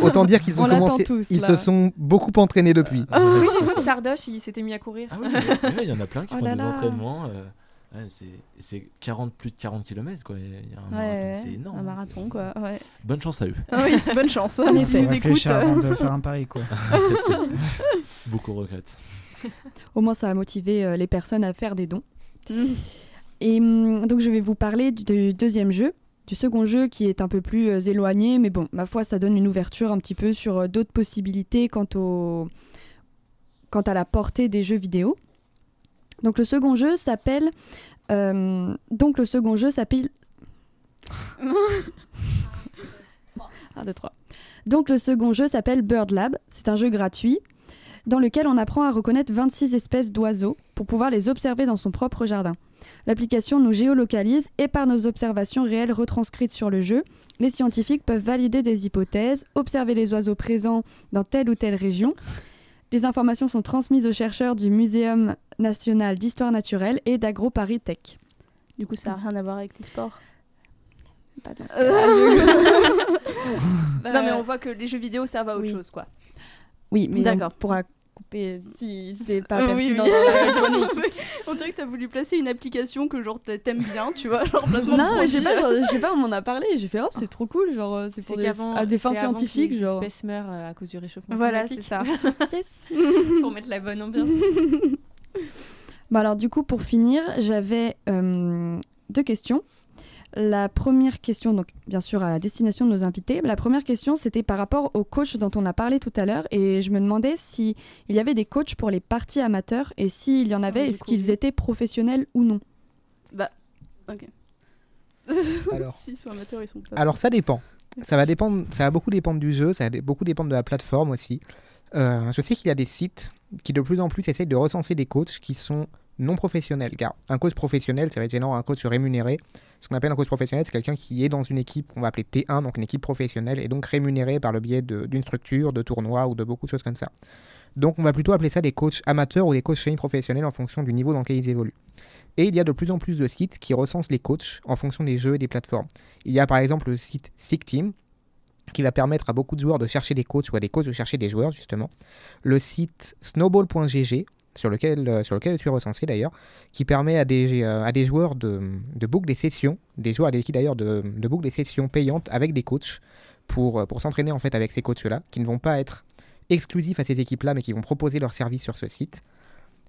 autant, dire qu'ils ont commencé. ils se sont beaucoup entraînés depuis. oui, j'ai vu Sardoche, il s'était mis à courir. Ah oui, il y en a plein qui oh font des entraînements. Euh, c'est 40, plus de 40 km, quoi. Il y a un marathon, c'est énorme. Un marathon, quoi. Ouais. Bonne chance à eux. Ah oui, bonne chance. On vous écoute. avant de faire un pari, quoi. Beaucoup regrettent. Au moins, ça a motivé euh, les personnes à faire des dons. Mm. Et hum, donc, je vais vous parler du, deuxième jeu, du second jeu qui est un peu plus euh, éloigné, mais bon, ma foi, ça donne une ouverture un petit peu sur euh, d'autres possibilités quant, au... quant à la portée des jeux vidéo. Donc, le second jeu s'appelle. donc, le second jeu s'appelle. 1, 2, 3. Donc, le second jeu s'appelle Bird Lab. C'est un jeu gratuit dans lequel on apprend à reconnaître 26 espèces d'oiseaux pour pouvoir les observer dans son propre jardin. L'application nous géolocalise et par nos observations réelles retranscrites sur le jeu, les scientifiques peuvent valider des hypothèses, observer les oiseaux présents dans telle ou telle région. Les informations sont transmises aux chercheurs du Muséum national d'histoire naturelle et d'AgroParis Tech. Du coup, ça n'a rien à voir avec les sports Pas euh. non, mais on voit que les jeux vidéo servent à autre chose, quoi. Oui, mais d'accord. Pour couper si c'est pas pertinent dans la chronique. on dirait que tu as voulu placer une application que genre t'aimes bien, tu vois, genre placement Non, mais je sais pas, sais pas, on m'en a parlé, j'ai fait oh, c'est trop cool, genre euh, c'est pour des, à des fins scientifiques, genre espèces meurent euh, à cause du réchauffement Voilà, c'est ça. yes. pour mettre la bonne ambiance. bah alors du coup pour finir, j'avais euh, deux questions. La première question, donc bien sûr à la destination de nos invités, la première question c'était par rapport aux coachs dont on a parlé tout à l'heure et je me demandais s'il y avait des coachs pour les parties amateurs et s'il y en avait, ah, est-ce qu'ils étaient professionnels ou non? Bah, ok. Alors, S'ils sont amateurs, ils sont pas. Alors ça dépend. Ça va, dépendre, ça va beaucoup dépendre du jeu, ça va beaucoup dépendre de la plateforme aussi. Euh, je sais qu'il y a des sites qui de plus en plus essayent de recenser des coachs qui sont non professionnels. Car un coach professionnel, ça va être généralement un coach rémunéré ce qu'on appelle un coach professionnel, c'est quelqu'un qui est dans une équipe qu'on va appeler T1, donc une équipe professionnelle, et donc rémunéré par le biais d'une structure, de tournois ou de beaucoup de choses comme ça. Donc on va plutôt appeler ça des coachs amateurs ou des coachs semi-professionnels en fonction du niveau dans lequel ils évoluent. Et il y a de plus en plus de sites qui recensent les coachs en fonction des jeux et des plateformes. Il y a par exemple le site Sick Team, qui va permettre à beaucoup de joueurs de chercher des coachs ou à des coachs de chercher des joueurs justement. Le site snowball.gg sur lequel, euh, sur lequel je suis recensé d'ailleurs, qui permet à des, euh, des joueurs de, de book des sessions, des joueurs à l'équipe d'ailleurs de, de book des sessions payantes avec des coachs pour, euh, pour s'entraîner en fait avec ces coachs-là, qui ne vont pas être exclusifs à ces équipes-là, mais qui vont proposer leurs services sur ce site.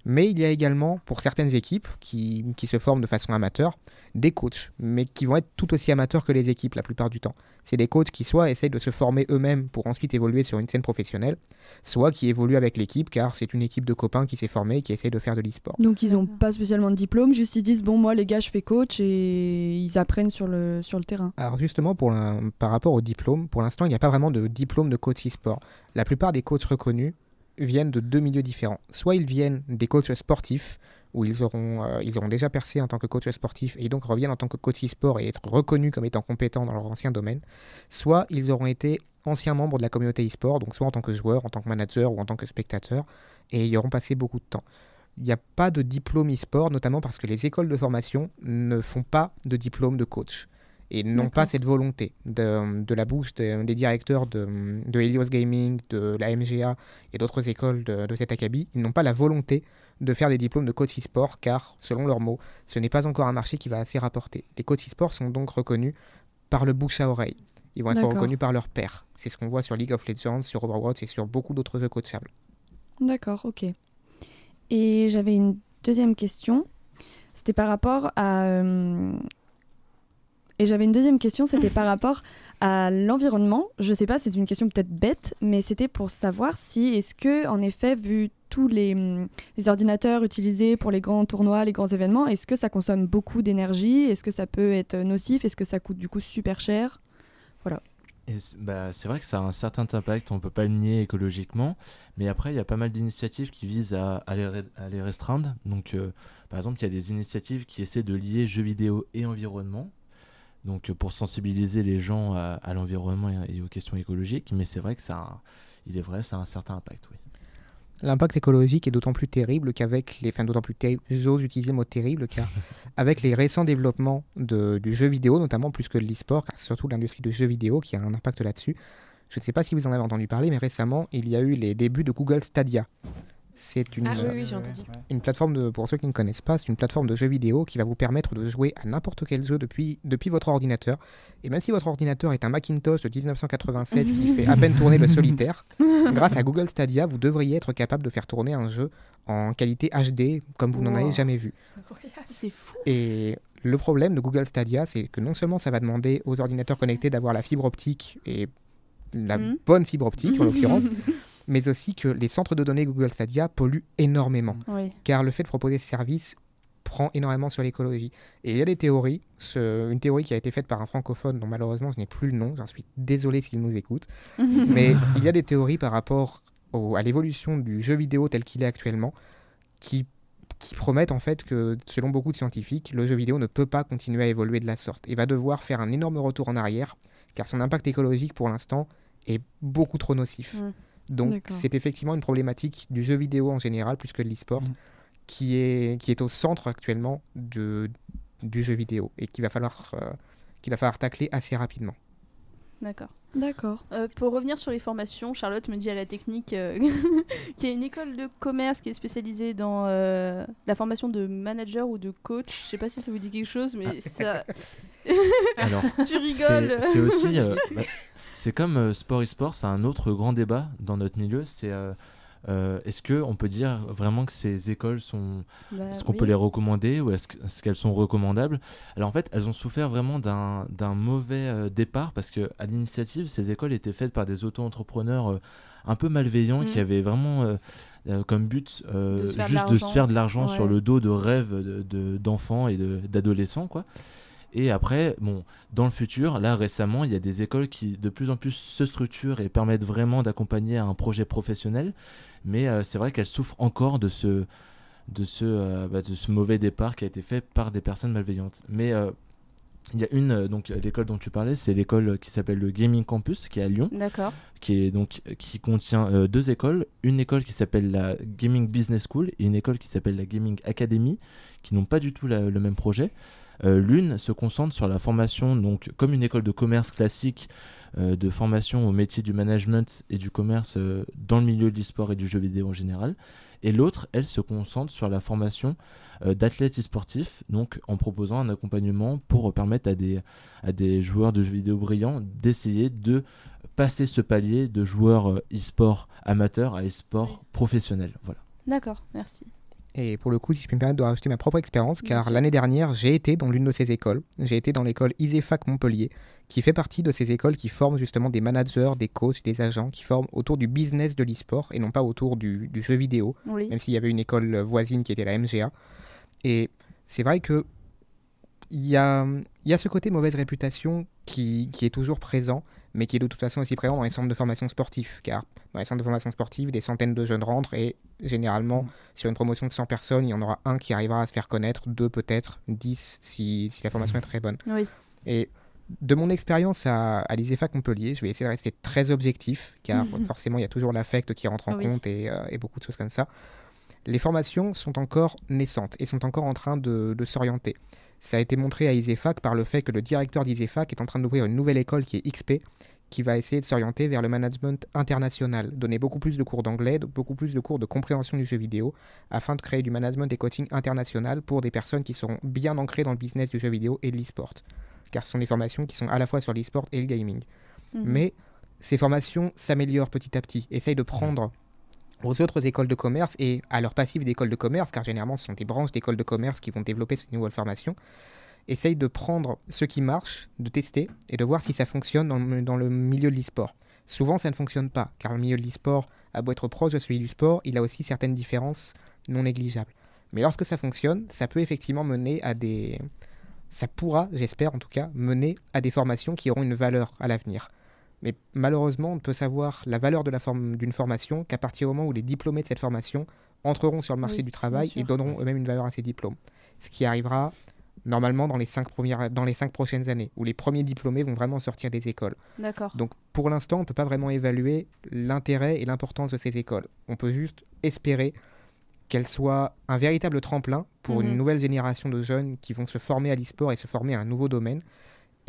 Mais il y a également, pour certaines équipes qui, qui, se forment de façon amateur, des coachs, mais qui vont être tout aussi amateurs que les équipes la plupart du temps. C'est des coachs qui soit essayent de se former eux-mêmes pour ensuite évoluer sur une scène professionnelle, soit qui évoluent avec l'équipe car c'est une équipe de copains qui s'est formée et qui essaie de faire de l'e-sport. Donc ils n'ont pas spécialement de diplôme, juste ils disent bon moi les gars je fais coach et ils apprennent sur le, sur le terrain. Alors justement pour par rapport au diplôme, pour l'instant il n'y a pas vraiment de diplôme de coach e-sport. La plupart des coachs reconnus viennent de deux milieux différents. Soit ils viennent des coachs sportifs, où ils auront, euh, ils auront déjà percé en tant que coach sportif et donc reviennent en tant que coach e-sport et être reconnus comme étant compétents dans leur ancien domaine. Soit ils auront été anciens membres de la communauté e-sport, donc soit en tant que joueur, en tant que manager ou en tant que spectateur, et y auront passé beaucoup de temps. Il n'y a pas de diplôme e-sport, notamment parce que les écoles de formation ne font pas de diplôme de coach et n'ont pas cette volonté de, la bouche des directeurs de, de, Helios Gaming, de la MGA et d'autres écoles de, de cet acabit. Ils n'ont pas la volonté de faire des diplômes de coach e-sport car, selon leurs mots, ce n'est pas encore un marché qui va assez rapporter. Les coachs e-sport sont donc reconnus par le bouche à oreille. Ils vont être reconnus par leur père. C'est ce qu'on voit sur League of Legends, sur Overwatch et sur beaucoup d'autres jeux coachables. D'accord, ok. Et j'avais une deuxième question. C'était par rapport à, euh, et j'avais une deuxième question, c'était par rapport à l'environnement. Je sais pas, c'est une question peut-être bête, mais c'était pour savoir si, est-ce que, en effet, vu tous les, les, ordinateurs utilisés pour les grands tournois, les grands événements, est-ce que ça consomme beaucoup d'énergie? Est-ce que ça peut être nocif? Est-ce que ça coûte du coup super cher? Voilà. Bah, c'est vrai que ça a un certain impact, on ne peut pas le nier écologiquement, mais après il y a pas mal d'initiatives qui visent à, à, les, restreindre. Donc euh, par exemple il y a des initiatives qui essaient de lier jeux vidéo et environnement, donc euh, pour sensibiliser les gens à, l'environnement et, aux questions écologiques. Mais c'est vrai que ça, il est vrai, ça a un certain impact, oui. L'impact écologique est d'autant plus terrible qu'avec les, enfin d'autant plus terrible, j'ose utiliser le mot terrible car avec les récents développements de, du jeu vidéo, notamment plus que de l'e-sport, surtout l'industrie du jeu vidéo qui a un impact là-dessus. Je ne sais pas si vous en avez entendu parler, mais récemment il y a eu les débuts de Google Stadia, c'est une, ah une plateforme de, pour ceux qui ne connaissent pas, c'est une plateforme de jeux vidéo qui va vous permettre de jouer à n'importe quel jeu depuis, depuis votre ordinateur. Et même si votre ordinateur est un Macintosh de 1987 qui fait à peine tourner le solitaire, grâce à Google Stadia, vous devriez être capable de faire tourner un jeu en qualité HD comme vous n'en avez jamais vu. C'est fou. Et le problème de Google Stadia, c'est que non seulement ça va demander aux ordinateurs connectés d'avoir la fibre optique et la mhm. bonne fibre optique en l'occurrence, mais aussi que les centres de données Google Stadia polluent énormément. Car le fait de proposer ce service prend énormément sur l'écologie. Et il y a des théories, une théorie qui a été faite par un francophone dont malheureusement je n'ai plus le nom, j'en suis désolé s'il nous écoute, mais il y a des théories par rapport à l'évolution du jeu vidéo tel qu'il est actuellement qui, qui promettent en fait que selon beaucoup de scientifiques, le jeu vidéo ne peut pas continuer à évoluer de la sorte et va devoir faire un énorme retour en arrière car son impact écologique pour l'instant est beaucoup trop nocif. Mm. Donc c'est effectivement une problématique du jeu vidéo en général, plus que de l'e-sport, mm. qui, est, qui est au centre actuellement de, du jeu vidéo et qu'il va, falloir, euh, qu'il va falloir tacler assez rapidement. D'accord. D'accord. Euh, pour revenir sur les formations, Charlotte me dit à la technique euh, qu'il y a une école de commerce qui est spécialisée dans la formation de manager ou de coach. Je sais pas si ça vous dit quelque chose, mais ah. ça. Alors, tu rigoles. C'est aussi. Bah, c'est comme euh, sport e-sport, c'est un autre grand débat dans notre milieu. C'est euh, euh, est-ce qu'on peut dire vraiment que ces écoles sont. Bah est-ce qu'on peut les recommander ou est-ce, qu'elles sont recommandables? Alors en fait, elles ont souffert vraiment d'un, mauvais départ parce que à l'initiative, ces écoles étaient faites par des auto-entrepreneurs un peu malveillants qui mmh. avaient vraiment. comme but juste de se faire de l'argent sur le dos de rêves de, d'enfants et d'adolescents quoi et après, bon, dans le futur, là récemment, il y a des écoles qui de plus en plus se structurent et permettent vraiment d'accompagner un projet professionnel. Mais euh, c'est vrai qu'elles souffrent encore de ce, de, ce, euh, bah, de ce mauvais départ qui a été fait par des personnes malveillantes. Mais euh, il y a une, donc l'école dont tu parlais, c'est l'école qui s'appelle le Gaming Campus, qui est à Lyon. D'accord. Qui, est donc, qui contient deux écoles. Une école qui s'appelle la Gaming Business School et une école qui s'appelle la Gaming Academy, qui n'ont pas du tout le même projet. Euh, l'une se concentre sur la formation, donc comme une école de commerce classique, euh, de formation au métier du management et du commerce euh, dans le milieu de l'e-sport et du jeu vidéo en général. Et l'autre, elle se concentre sur la formation d'athlètes e-sportifs, donc en proposant un accompagnement pour permettre à des, à des joueurs de jeux vidéo brillants d'essayer de passer ce palier de joueurs e-sport amateurs à e-sport professionnel. Voilà. D'accord, merci. Et pour le coup, si je peux me permettre de rajouter ma propre expérience, car l'année dernière, j'ai été dans l'une de ces écoles. J'ai été dans l'école ISEFAC Montpellier, qui fait partie de ces écoles qui forment justement des managers, des coachs, des agents, qui forment autour du business de l'e-sport et non pas autour du, jeu vidéo, même s'il y avait une école voisine qui était la MGA. Et c'est vrai que il y a, y a ce côté mauvaise réputation qui, qui est toujours présent mais qui est de toute façon aussi présent dans les centres de formation sportifs, car dans les centres de formation sportifs, des centaines de jeunes rentrent et généralement, mm. sur une promotion de 100 personnes, il y en aura un qui arrivera à se faire connaître, deux peut-être, dix si, si la formation est très bonne. Oui. Et de mon expérience à, à l'ISEFAC Montpellier, je vais essayer de rester très objectif, car forcément, il y a toujours l'affect qui rentre en compte et, et, beaucoup de choses comme ça. Les formations sont encore naissantes et sont encore en train de, de s'orienter. Ça a été montré à ISEFAC par le fait que le directeur d'ISEFAC est en train d'ouvrir une nouvelle école qui est XP, qui va essayer de s'orienter vers le management international, donner beaucoup plus de cours d'anglais, beaucoup plus de cours de compréhension du jeu vidéo, afin de créer du management et coaching international pour des personnes qui seront bien ancrées dans le business du jeu vidéo et de l'e-sport. Car ce sont des formations qui sont à la fois sur l'e-sport et le gaming. Mhm. Mais ces formations s'améliorent petit à petit, essayent de prendre aux autres écoles de commerce et à leur passif d'école de commerce, car généralement ce sont des branches d'écoles de commerce qui vont développer ces nouvelles formations, essaye de prendre ce qui marche, de tester et de voir si ça fonctionne dans le, dans le milieu de l'e-sport. Souvent ça ne fonctionne pas, car le milieu de l'e-sport a beau être proche de celui du sport, il a aussi certaines différences non négligeables. Mais lorsque ça fonctionne, ça peut effectivement mener à des... Ça pourra, j'espère en tout cas, mener à des formations qui auront une valeur à l'avenir. Mais malheureusement, on ne peut savoir la valeur de la forme d'une formation qu'à partir du moment où les diplômés de cette formation entreront sur le marché du travail et donneront eux-mêmes une valeur à ces diplômes. Ce qui arrivera normalement dans les cinq, premières, dans les cinq prochaines années, où les premiers diplômés vont vraiment sortir des écoles. D'accord. Donc pour l'instant, on ne peut pas vraiment évaluer l'intérêt et l'importance de ces écoles. On peut juste espérer qu'elles soient un véritable tremplin pour une mhm. nouvelle génération de jeunes qui vont se former à l'e-sport et se former à un nouveau domaine,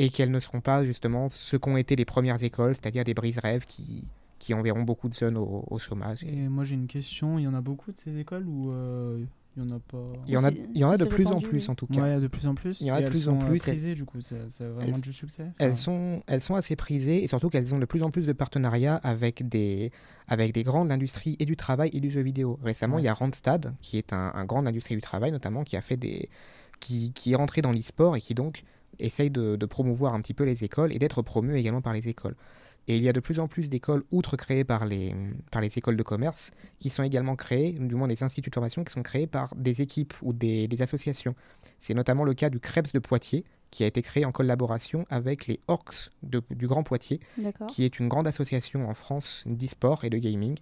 et qu'elles ne seront pas justement ce qu'ont été les premières écoles, c'est-à-dire des brises-rêves qui, qui enverront beaucoup de jeunes au, chômage. Et moi j'ai une question, il y en a beaucoup de ces écoles ou euh, il y en a pas? Il y en a, il y en a de plus en plus en tout cas. Ouais, de plus en plus. Il y en a de plus en plus. Prisées, du coup, c'est vraiment du succès. Elles sont, elles sont assez prisées et surtout qu'elles ont de plus en plus de partenariats avec des, avec des grandes industries et du travail et du jeu vidéo. Récemment, il y a Randstad qui est un, un grand industrie du travail notamment qui a fait des, qui, qui est rentré dans l'e-sport et qui donc essaye de, promouvoir un petit peu les écoles et d'être promu également par les écoles. Et il y a de plus en plus d'écoles, outre créées par les, par les écoles de commerce, qui sont également créées, du moins des instituts de formation qui sont créés par des équipes ou des, associations. C'est notamment le cas du CREPS de Poitiers, qui a été créé en collaboration avec les Orcs du Grand Poitiers, qui est une grande association en France d'e-sport et de gaming,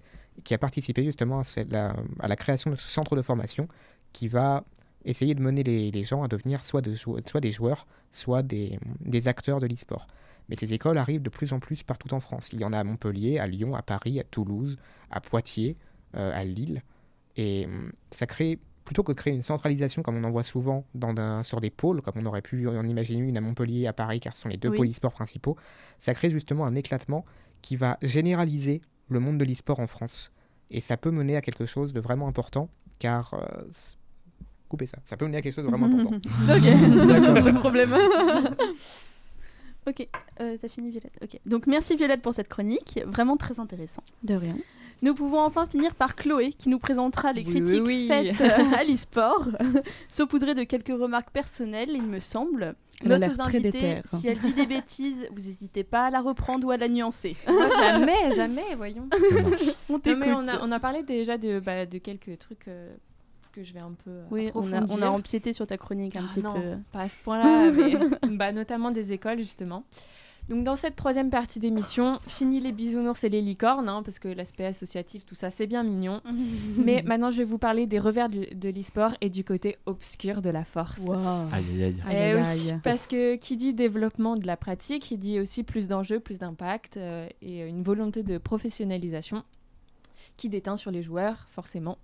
qui a participé justement à la, à la création de ce centre de formation qui va essayer de mener les, gens à devenir soit, soit des joueurs, soit des, acteurs de l'e-sport. Mais ces écoles arrivent de plus en plus partout en France. Il y en a à Montpellier, à Lyon, à Paris, à Toulouse, à Poitiers, euh, à Lille. Et hum, ça crée, plutôt que de créer une centralisation comme on en voit souvent dans sur des pôles, comme on aurait pu en imaginer une à Montpellier, à Paris, car ce sont les deux pôles e-sport principaux, ça crée justement un éclatement qui va généraliser le monde de l'e-sport en France. Et ça peut mener à quelque chose de vraiment important, car euh, Coupez ça. Ça peut mener à quelque chose de vraiment important. ok, pas de problème. ok, euh, t'as fini Violette. Ok, donc merci Violette pour cette chronique, vraiment très intéressant. De rien. Nous pouvons enfin finir par Chloé qui nous présentera les critiques faites à l'e-sport, saupoudrées de quelques remarques personnelles, il me semble. Note aux invités, si elle dit des bêtises, vous n'hésitez pas à la reprendre ou à la nuancer. jamais, jamais, voyons. on, on, a, on a parlé déjà de, bah, de quelques trucs euh, je vais un peu. Euh, oui, on a, on a, empiété sur ta chronique un ah petit peu. Pas à ce point-là, mais bah, notamment des écoles, justement. Donc dans cette troisième partie d'émission, fini les bisounours et les licornes, hein, parce que l'aspect associatif, tout ça, c'est bien mignon. Mais maintenant, je vais vous parler des revers de l'e-sport et du côté obscur de la force. Aïe, aïe, aïe. Eh parce que qui dit développement de la pratique, il dit aussi plus d'enjeux, plus d'impact euh, et une volonté de professionnalisation qui déteint sur les joueurs, forcément.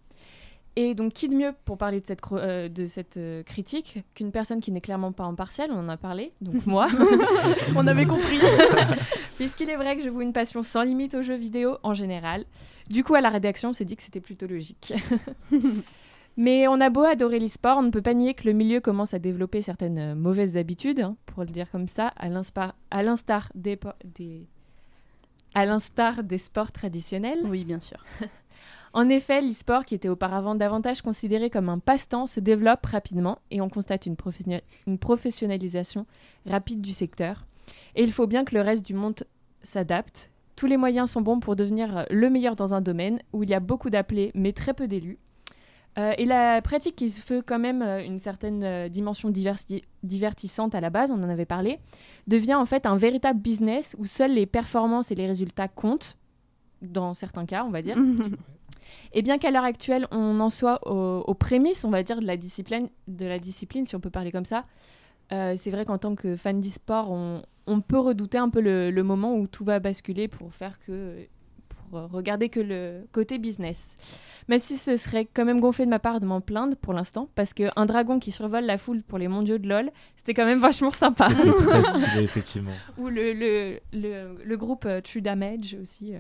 Et donc, qui de mieux pour parler de cette, euh, de cette euh, critique qu'une personne qui n'est clairement pas impartiale? On en a parlé, donc moi. on avait compris. Puisqu'il est vrai que je voue une passion sans limite aux jeux vidéo en général. Du coup, à la rédaction, on s'est dit que c'était plutôt logique. Mais on a beau adorer l'e-sport, on ne peut pas nier que le milieu commence à développer certaines euh, mauvaises habitudes, hein, pour le dire comme ça, à l'instar des, des, à l'instar des sports traditionnels. Oui, bien sûr. En effet, l'e-sport, qui était auparavant davantage considéré comme un passe-temps, se développe rapidement et on constate une, professionnalisation rapide du secteur. Et il faut bien que le reste du monde s'adapte. Tous les moyens sont bons pour devenir le meilleur dans un domaine où il y a beaucoup d'appelés mais très peu d'élus. Euh, et la pratique qui se fait quand même euh, une certaine euh, dimension divertissante à la base, on en avait parlé, devient en fait un véritable business où seules les performances et les résultats comptent, dans certains cas, on va dire. Et bien qu'à l'heure actuelle, on en soit aux, prémices, on va dire, de la discipline, de la discipline, si on peut parler comme ça, c'est vrai qu'en tant que fan d'e-sport, on, on, peut redouter un peu le, le, moment où tout va basculer pour faire que pour regarder que le côté business. Même si ce serait quand même gonflé de ma part de m'en plaindre pour l'instant, parce qu'un dragon qui survole la foule pour les mondiaux de LoL, c'était quand même vachement sympa. C'était effectivement. Ou le, le, le, le groupe euh, True Damage aussi. Euh.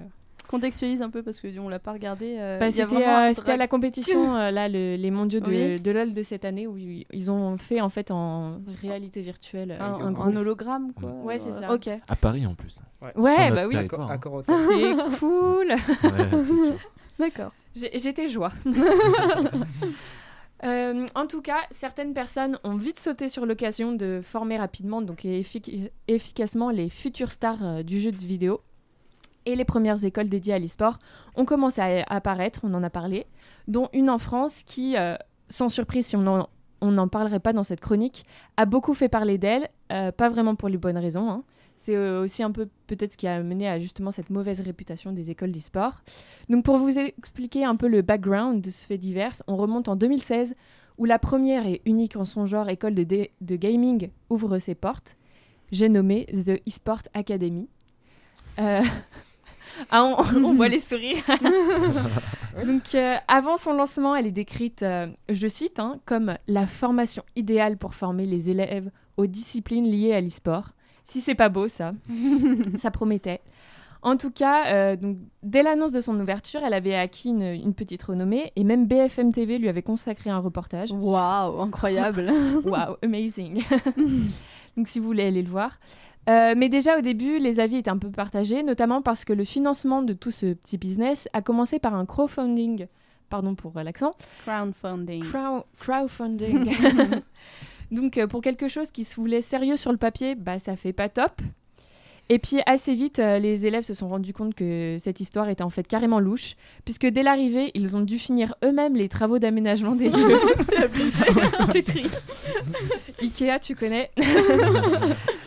Contextualise un peu parce que on l'a pas regardé. Euh, bah, c'était à la compétition là les mondiaux de, de, LoL de cette année où ils ont fait en fait en réalité virtuelle un, un, hologramme quoi. Ouais c'est ça. Ok. À Paris en plus. Ouais, ouais bah oui. C'est cool. ouais, D'accord. J'étais joie. Euh, en tout cas, certaines personnes ont vite sauté sur l'occasion de former rapidement donc efficacement les futures stars euh, du jeu de vidéo. Et les premières écoles dédiées à l'e-sport ont commencé à apparaître, on en a parlé, dont une en France qui, euh, sans surprise si on n'en parlerait pas dans cette chronique, a beaucoup fait parler d'elle, pas vraiment pour les bonnes raisons. Hein. C'est euh, aussi un peu peut-être ce qui a mené à justement cette mauvaise réputation des écoles d'e-sport. Donc pour vous expliquer un peu le background de ce fait divers, on remonte en 2016 où la première et unique en son genre école de, de gaming ouvre ses portes. J'ai nommé The eSport Academy. Euh, ah, on, voit les sourires. Donc, euh, avant son lancement, elle est décrite, je cite, hein, comme la formation idéale pour former les élèves aux disciplines liées à l'e-sport. Si c'est pas beau, ça. ça promettait. En tout cas, euh, donc, dès l'annonce de son ouverture, elle avait acquis une, petite renommée et même BFM TV lui avait consacré un reportage. Waouh, incroyable. Waouh, amazing. donc si vous voulez aller le voir. Euh, mais déjà au début, les avis étaient un peu partagés, notamment parce que le financement de tout ce petit business a commencé par un crowdfunding. Pardon pour l'accent. Crowdfunding. crowdfunding. Donc euh, pour quelque chose qui se voulait sérieux sur le papier, bah ça fait pas top. Et puis assez vite, euh, les élèves se sont rendus compte que cette histoire était en fait carrément louche, puisque dès l'arrivée, ils ont dû finir eux-mêmes les travaux d'aménagement des lieux. c'est abusé. c'est triste. Ikea, tu connais.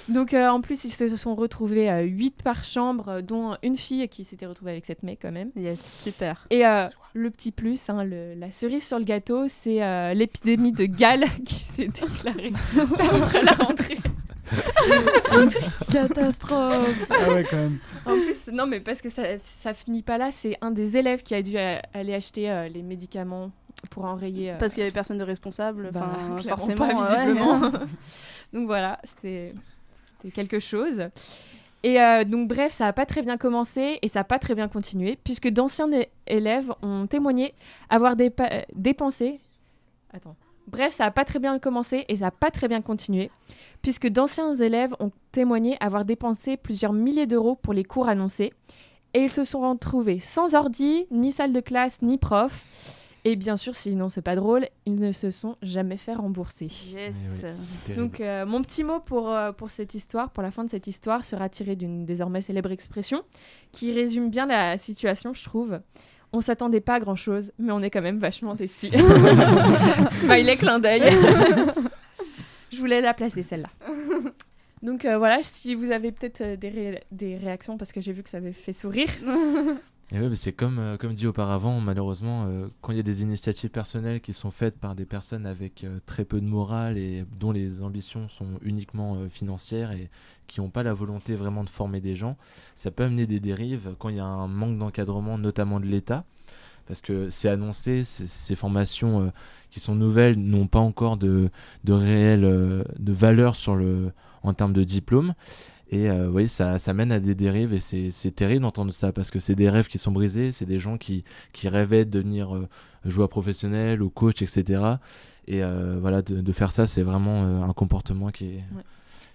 Donc euh, en plus, ils se sont retrouvés à 8 par chambre, dont une fille qui s'était retrouvée avec cette mec quand même. Yes, super. Et euh, le petit plus, hein, la cerise sur le gâteau, c'est l'épidémie de Galles qui s'est déclarée après la rentrée. Catastrophe Ah ouais, quand même. En plus, non, mais parce que ça, ça finit pas là, c'est un des élèves qui a dû euh, aller acheter euh, les médicaments pour enrayer. Euh, parce qu'il y avait personne de responsable, bah, forcément. Pas, visiblement. donc voilà, c'était quelque chose. Et donc bref, ça n'a pas très bien commencé et ça n'a pas très bien continué, puisque d'anciens élèves ont témoigné avoir dépensé... Attends. Bref, ça n'a pas très bien commencé et ça n'a pas très bien continué, puisque d'anciens élèves ont témoigné avoir dépensé plusieurs milliers d'euros pour les cours annoncés, et ils se sont retrouvés sans ordi, ni salle de classe, ni prof. Et bien sûr, sinon c'est pas drôle, ils ne se sont jamais fait rembourser. Yes. Eh Donc euh, mon petit mot pour, euh, pour cette histoire, pour la fin de cette histoire, sera tiré d'une désormais célèbre expression qui résume bien la situation, je trouve. On s'attendait pas à grand chose, mais on est quand même vachement déçus. Smiley clin d'œil. Je voulais la placer celle-là. Donc euh, voilà, si vous avez peut-être des, des, réactions, parce que j'ai vu que ça avait fait sourire. Et ouais, c'est comme, euh, comme dit auparavant, malheureusement, quand il y a des initiatives personnelles qui sont faites par des personnes avec très peu de morale et dont les ambitions sont uniquement financières et qui n'ont pas la volonté vraiment de former des gens, ça peut amener des dérives quand il y a un manque d'encadrement, notamment de l'État. Parce que c'est annoncé, ces formations qui sont nouvelles n'ont pas encore de, de réelle valeur sur le, en termes de diplôme. Et euh, oui, ça, ça, mène à des dérives et c'est terrible d'entendre ça parce que c'est des rêves qui sont brisés, c'est des gens qui, qui rêvaient de devenir euh, joueur professionnel ou coach, etc. Et euh, voilà, de, de, faire ça, c'est vraiment un comportement qui est.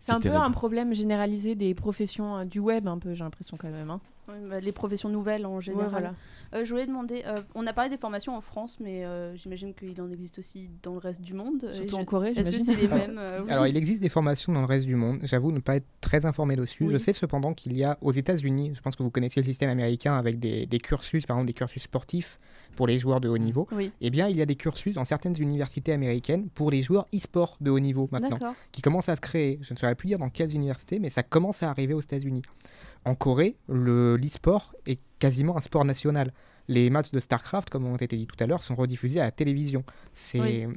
C'est un peu un problème généralisé des professions du web, un peu, j'ai l'impression quand même. Hein. Bah, les professions nouvelles en général. Euh, je voulais demander, euh, on a parlé des formations en France, mais euh, j'imagine qu'il en existe aussi dans le reste du monde. Surtout en Corée, Est-ce que c'est les mêmes Alors, il existe des formations dans le reste du monde. J'avoue ne pas être très informé dessus. Je sais cependant qu'il y a aux États-Unis, je pense que vous connaissez le système américain avec des, cursus, par exemple des cursus sportifs pour les joueurs de haut niveau. Eh bien, il y a des cursus dans certaines universités américaines pour les joueurs e-sport de haut niveau maintenant, qui commencent à se créer. Je ne saurais plus dire dans quelles universités, mais ça commence à arriver aux États-Unis en Corée, l'e-sport est quasiment un sport national. Les matchs de StarCraft, comme ont été dit tout à l'heure, sont rediffusés à la télévision. C'est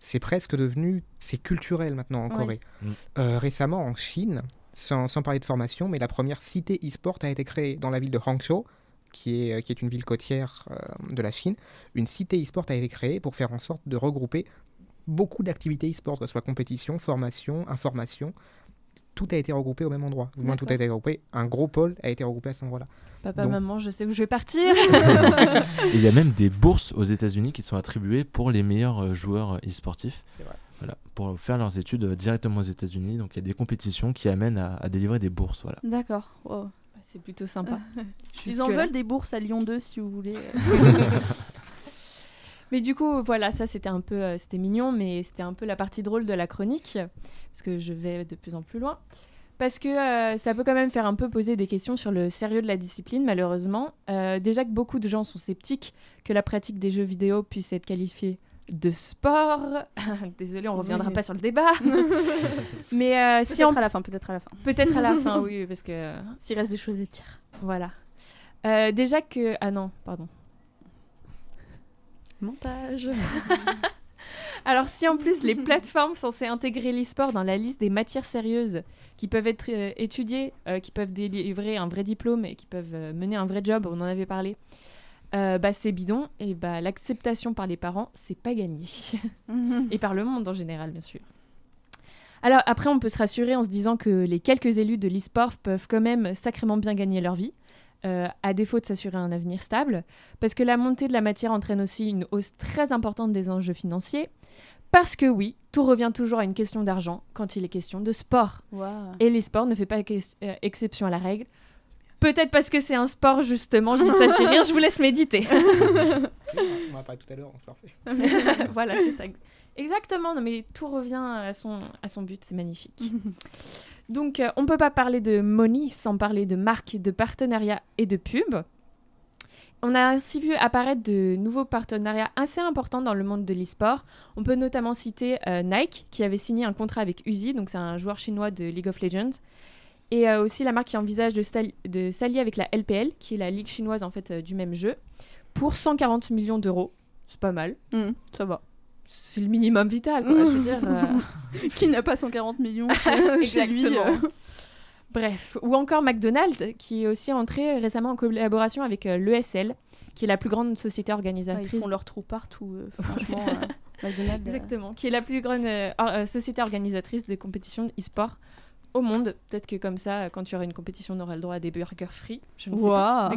c'est presque devenu, c'est culturel maintenant en Corée. Mm. Euh, récemment en Chine, sans, parler de formation, mais la première cité e-sport a été créée dans la ville de Hangzhou, qui est, qui est une ville côtière de la Chine. Une cité e-sport a été créée pour faire en sorte de regrouper beaucoup d'activités e-sport, que ce soit compétition, formation, information, tout a été regroupé au même endroit. Du moins, tout a été regroupé. Un gros pôle a été regroupé à cet endroit-là. Papa, maman, je sais où je vais partir. Il y a même des bourses aux États-Unis qui sont attribuées pour les meilleurs euh, joueurs euh, e-sportifs. C'est vrai. Voilà, pour faire leurs études euh, directement aux États-Unis. Donc, il y a des compétitions qui amènent à, délivrer des bourses. Voilà. D'accord. C'est plutôt sympa. Ils en veulent des bourses à Lyon 2 si vous voulez. Mais du coup, voilà, ça c'était un peu, euh, c'était mignon, mais c'était un peu la partie drôle de la chronique, parce que je vais de plus en plus loin. Parce que euh, ça peut quand même faire un peu poser des questions sur le sérieux de la discipline, malheureusement. Euh, déjà que beaucoup de gens sont sceptiques que la pratique des jeux vidéo puisse être qualifiée de sport. Désolée, on reviendra pas sur le débat. Mais si peut-être à la fin, peut-être à la fin. Peut-être à la fin, oui, parce que s'il reste des choses à dire. Voilà. déjà que ah non, pardon. Montage. Alors si en plus les plateformes censées intégrer l'e-sport dans la liste des matières sérieuses qui peuvent être euh, étudiées, euh, qui peuvent délivrer un vrai diplôme et qui peuvent euh, mener un vrai job, on en avait parlé, bah, c'est bidon et bah, l'acceptation par les parents, c'est pas gagné. et par le monde en général, bien sûr. Alors après, on peut se rassurer en se disant que les quelques élus de l'e-sport peuvent quand même sacrément bien gagner leur vie. Euh, à défaut de s'assurer un avenir stable, parce que la montée de la matière entraîne aussi une hausse très importante des enjeux financiers, parce que oui, tout revient toujours à une question d'argent quand il est question de sport. Et les sports ne fait pas euh, exception à la règle. Peut-être parce que c'est un sport, justement, je dis ça je vous laisse méditer. on va parler tout à l'heure, on se parfait. voilà, c'est ça. Exactement, non, mais tout revient à son, à son but, c'est magnifique. Donc, euh, on ne peut pas parler de money sans parler de marque, de partenariat et de pub. On a ainsi vu apparaître de nouveaux partenariats assez importants dans le monde de l'e-sport. On peut notamment citer euh, Nike, qui avait signé un contrat avec Uzi, donc c'est un joueur chinois de League of Legends. Et euh, aussi la marque qui envisage de, s'allier avec la LPL, qui est la ligue chinoise en fait du même jeu, pour 140 millions d'euros. C'est pas mal. Mmh, ça va c'est le minimum vital, quoi. Je veux dire. Euh, qui n'a pas 140 millions chez lui euh. Bref. Ou encore McDonald's, qui est aussi entré récemment en collaboration avec euh, l'ESL, qui est la plus grande société organisatrice. ils font leur trou partout, franchement. McDonald's. Exactement. Qui est la plus grande société organisatrice des compétitions e-sport au monde. Peut-être que comme ça, quand tu auras une compétition, on aura le droit à des burgers free. Je ne sais pas.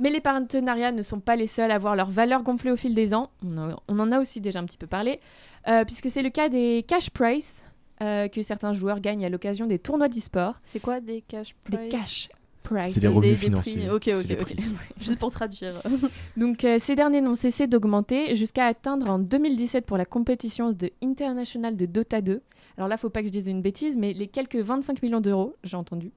Mais les partenariats ne sont pas les seuls à voir leur valeur gonfler au fil des ans. On, en a aussi déjà un petit peu parlé, euh, puisque c'est le cas des cash price euh, que certains joueurs gagnent à l'occasion des tournois d'e-sport. C'est quoi des cash price Des cash price. C'est des revenus financiers. Ok, ok, ok. Juste pour traduire. Donc euh, ces derniers n'ont cessé d'augmenter jusqu'à atteindre en 2017 pour la compétition de International de Dota 2. Alors là, faut pas que je dise une bêtise, mais les quelques 25 millions d'euros, j'ai entendu,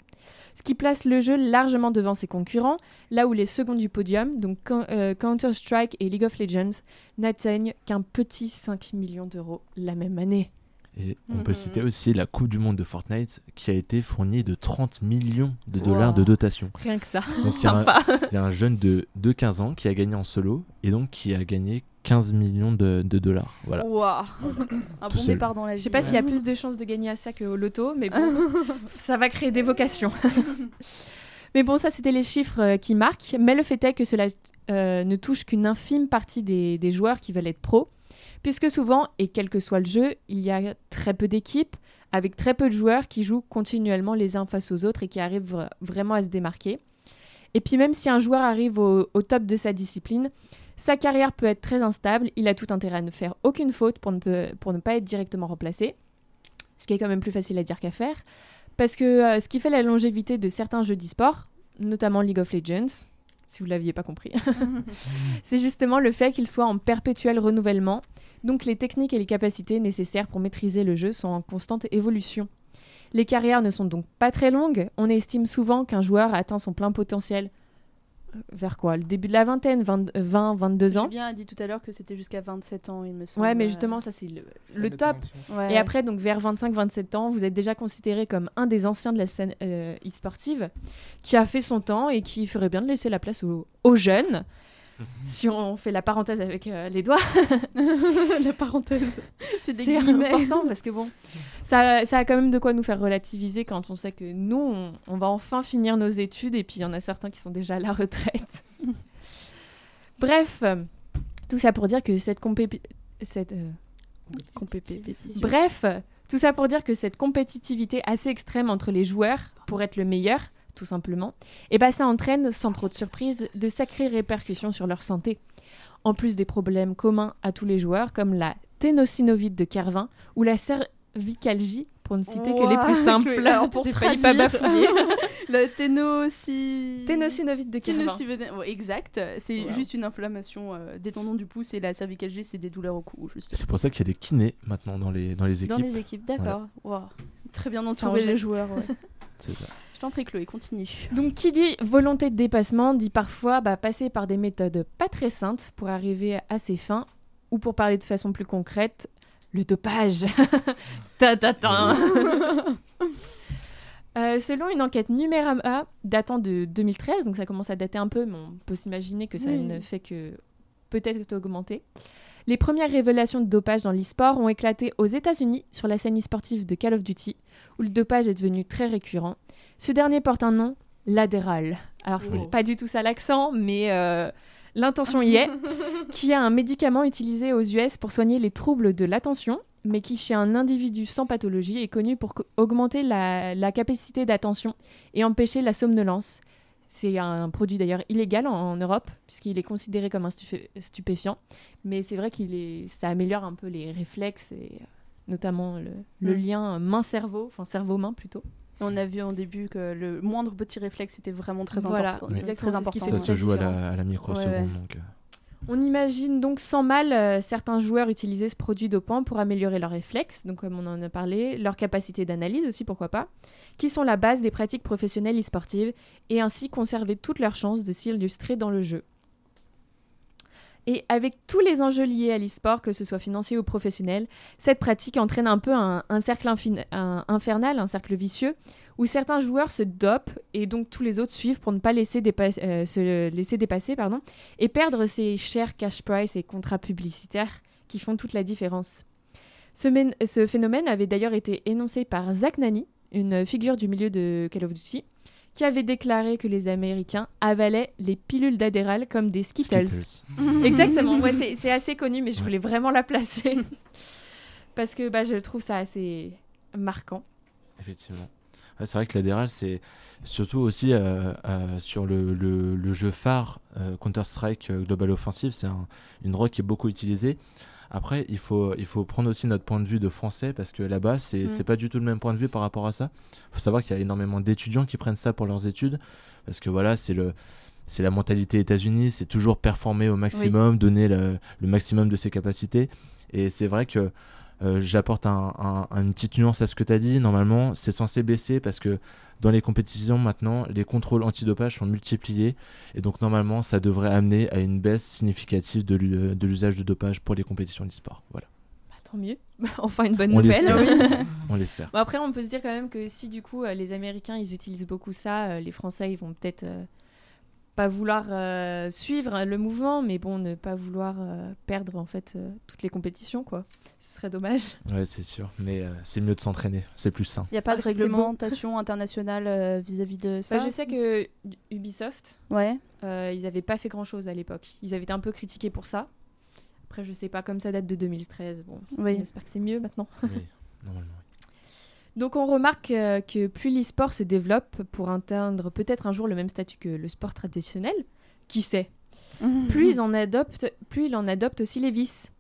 ce qui place le jeu largement devant ses concurrents, là où les seconds du podium, donc euh, Counter-Strike et League of Legends, n'atteignent qu'un petit 5 millions d'euros la même année. Et on peut citer aussi la Coupe du Monde de Fortnite qui a été fournie de 30 millions de dollars de dotation. Rien que ça. Il y, a un jeune de, de 15 ans qui a gagné en solo et donc qui a gagné 15 millions de, dollars. Voilà. Un bon départ dans la vie. Je sais pas s'il y a plus de chances de gagner à ça qu'au loto, mais bon, ça va créer des vocations. mais bon, ça, c'était les chiffres euh, qui marquent. Mais le fait est que cela euh, ne touche qu'une infime partie des, des, joueurs qui veulent être pros. Puisque souvent, et quel que soit le jeu, il y a très peu d'équipes, avec très peu de joueurs qui jouent continuellement les uns face aux autres et qui arrivent vraiment à se démarquer. Et puis même si un joueur arrive au, au top de sa discipline, sa carrière peut être très instable, il a tout intérêt à ne faire aucune faute pour ne, pour ne pas être directement remplacé, ce qui est quand même plus facile à dire qu'à faire, parce que euh, ce qui fait la longévité de certains jeux d'e-sport, notamment League of Legends, si vous ne l'aviez pas compris, c'est justement le fait qu'il soit en perpétuel renouvellement, donc les techniques et les capacités nécessaires pour maîtriser le jeu sont en constante évolution. Les carrières ne sont donc pas très longues, on estime souvent qu'un joueur a atteint son plein potentiel vers quoi? Le début de la vingtaine, 20, 22 ans. Julien a dit tout à l'heure que c'était jusqu'à 27 ans, il me semble. Ouais, mais justement, ça c'est le, top. Et après, donc vers 25-27 ans, vous êtes déjà considéré comme un des anciens de la scène euh, e-sportive qui a fait son temps et qui ferait bien de laisser la place aux, jeunes. si on fait la parenthèse avec euh, les doigts. la parenthèse, c'est des guillemets. important parce que bon, ça, ça a quand même de quoi nous faire relativiser quand on sait que nous, on, on va enfin finir nos études et puis il y en a certains qui sont déjà à la retraite. Bref, tout ça pour dire que cette euh, Compétition. Bref, tout ça pour dire que cette compétitivité assez extrême entre les joueurs pour être le meilleur, tout simplement, et ben ça entraîne, sans trop de surprise, de sacrées répercussions sur leur santé. En plus des problèmes communs à tous les joueurs, comme la ténosynovite de Kervin ou la cervicalgie, pour ne citer que les plus simples. Alors pour J'ai failli pas traduire- bafouiller. La ténosynovite de ouais, exact. C'est Wow. juste une inflammation euh, des tendons du pouce et la cervicalgie, c'est des douleurs au cou. Juste. C'est pour ça qu'il y a des kinés maintenant dans les, dans les équipes. Dans les équipes, d'accord. Wow. C'est Très bien entouré les joueurs. ouais. C'est ça. Je t'en prie, Chloé, continue. Donc, qui dit volonté de dépassement dit parfois bah, passer par des méthodes pas très saintes pour arriver à ses fins, ou pour parler de façon plus concrète, le dopage. ta ta ta. Euh, selon une enquête Numérama datant de 2013, donc ça commence à dater un peu, mais on peut s'imaginer que ça Oui. ne fait que peut-être augmenter. Les premières révélations de dopage dans l'e-sport ont éclaté aux États-Unis sur la scène e-sportive de Call of Duty, où le dopage est devenu très récurrent. Ce dernier porte un nom, l'adéral. Alors c'est Oui. pas du tout ça l'accent, mais euh, l'intention y est, qui est un médicament utilisé aux US pour soigner les troubles de l'attention, mais qui chez un individu sans pathologie est connu pour augmenter la, la capacité d'attention et empêcher la somnolence. C'est un produit d'ailleurs illégal en, en Europe, puisqu'il est considéré comme un stupé- stupéfiant, mais c'est vrai qu'il est, ça améliore un peu les réflexes et euh, notamment le, le Mm. lien main-cerveau, enfin cerveau-main plutôt. On a vu en début que le moindre petit réflexe était vraiment très Voilà, important. Exactement, Très important. Ça se joue à la, différence. à la microseconde. Ouais, ouais. Donc, euh, On imagine donc sans mal euh, certains joueurs utiliser ce produit dopant pour améliorer leurs réflexes, donc comme on en a parlé, leur capacité d'analyse aussi, pourquoi pas, qui sont la base des pratiques professionnelles e-sportives, et ainsi conserver toutes leurs chances de s'illustrer dans le jeu. Et avec tous les enjeux liés à l'e-sport, que ce soit financier ou professionnel, cette pratique entraîne un peu un, cercle infernal, un cercle vicieux, où certains joueurs se dopent et donc tous les autres suivent pour ne pas laisser euh, se laisser dépasser pardon, et perdre ces chers cash price et contrats publicitaires qui font toute la différence. Ce, ce phénomène avait d'ailleurs été énoncé par Zach Nani, une figure du milieu de Call of Duty, qui avait déclaré que les Américains avalaient les pilules d'Adderall comme des Skittles. Skittles. Exactement, ouais, c'est c'est assez connu, mais je Ouais. voulais vraiment la placer. Parce que bah, je trouve ça assez marquant. Effectivement. Ouais, c'est vrai que l'adéral, c'est surtout aussi euh, euh, sur le, le- le jeu phare euh, Counter-Strike euh, Global Offensive, c'est un- une drogue qui est beaucoup utilisée. Après, il faut, il faut prendre aussi notre point de vue de français parce que là-bas, c'est Mm. c'est pas du tout le même point de vue par rapport à ça. Il faut savoir qu'il y a énormément d'étudiants qui prennent ça pour leurs études parce que voilà, c'est le. C'est la mentalité États-Unis, c'est toujours performer au maximum, donner le, le maximum de ses capacités. Et c'est vrai que euh, j'apporte un- un- une petite nuance à ce que tu as dit. Normalement, c'est censé baisser parce que dans les compétitions maintenant, les contrôles antidopage sont multipliés. Et donc, normalement, ça devrait amener à une baisse significative de l'u- de l'usage de dopage pour les compétitions d'e-sport. Voilà. Bah, tant mieux. enfin, une bonne On nouvelle. On l'espère. Bon, après, on peut se dire quand même que si du coup euh, les Américains ils utilisent beaucoup ça, euh, les Français ils vont peut-être euh, pas vouloir euh, suivre le mouvement, mais bon, ne pas vouloir euh, perdre en fait euh, toutes les compétitions quoi. Ce serait dommage. Ouais, c'est sûr. Mais euh, c'est mieux de s'entraîner. C'est plus sain. Il n'y a pas de Ah, réglementation internationale euh, vis-à-vis de ça? Bah, je sais que Ubisoft, Ouais. euh, ils avaient pas fait grand chose à l'époque. Ils avaient été un peu critiqués pour ça. Après, je sais pas, comme ça date de 2013. Bon, Oui. j'espère que c'est mieux maintenant. Oui, normalement. Donc on remarque euh, que plus l'e-sport se développe pour atteindre peut-être un jour le même statut que le sport traditionnel, qui sait, plus ils en adoptent, plus il en adopte aussi les vices.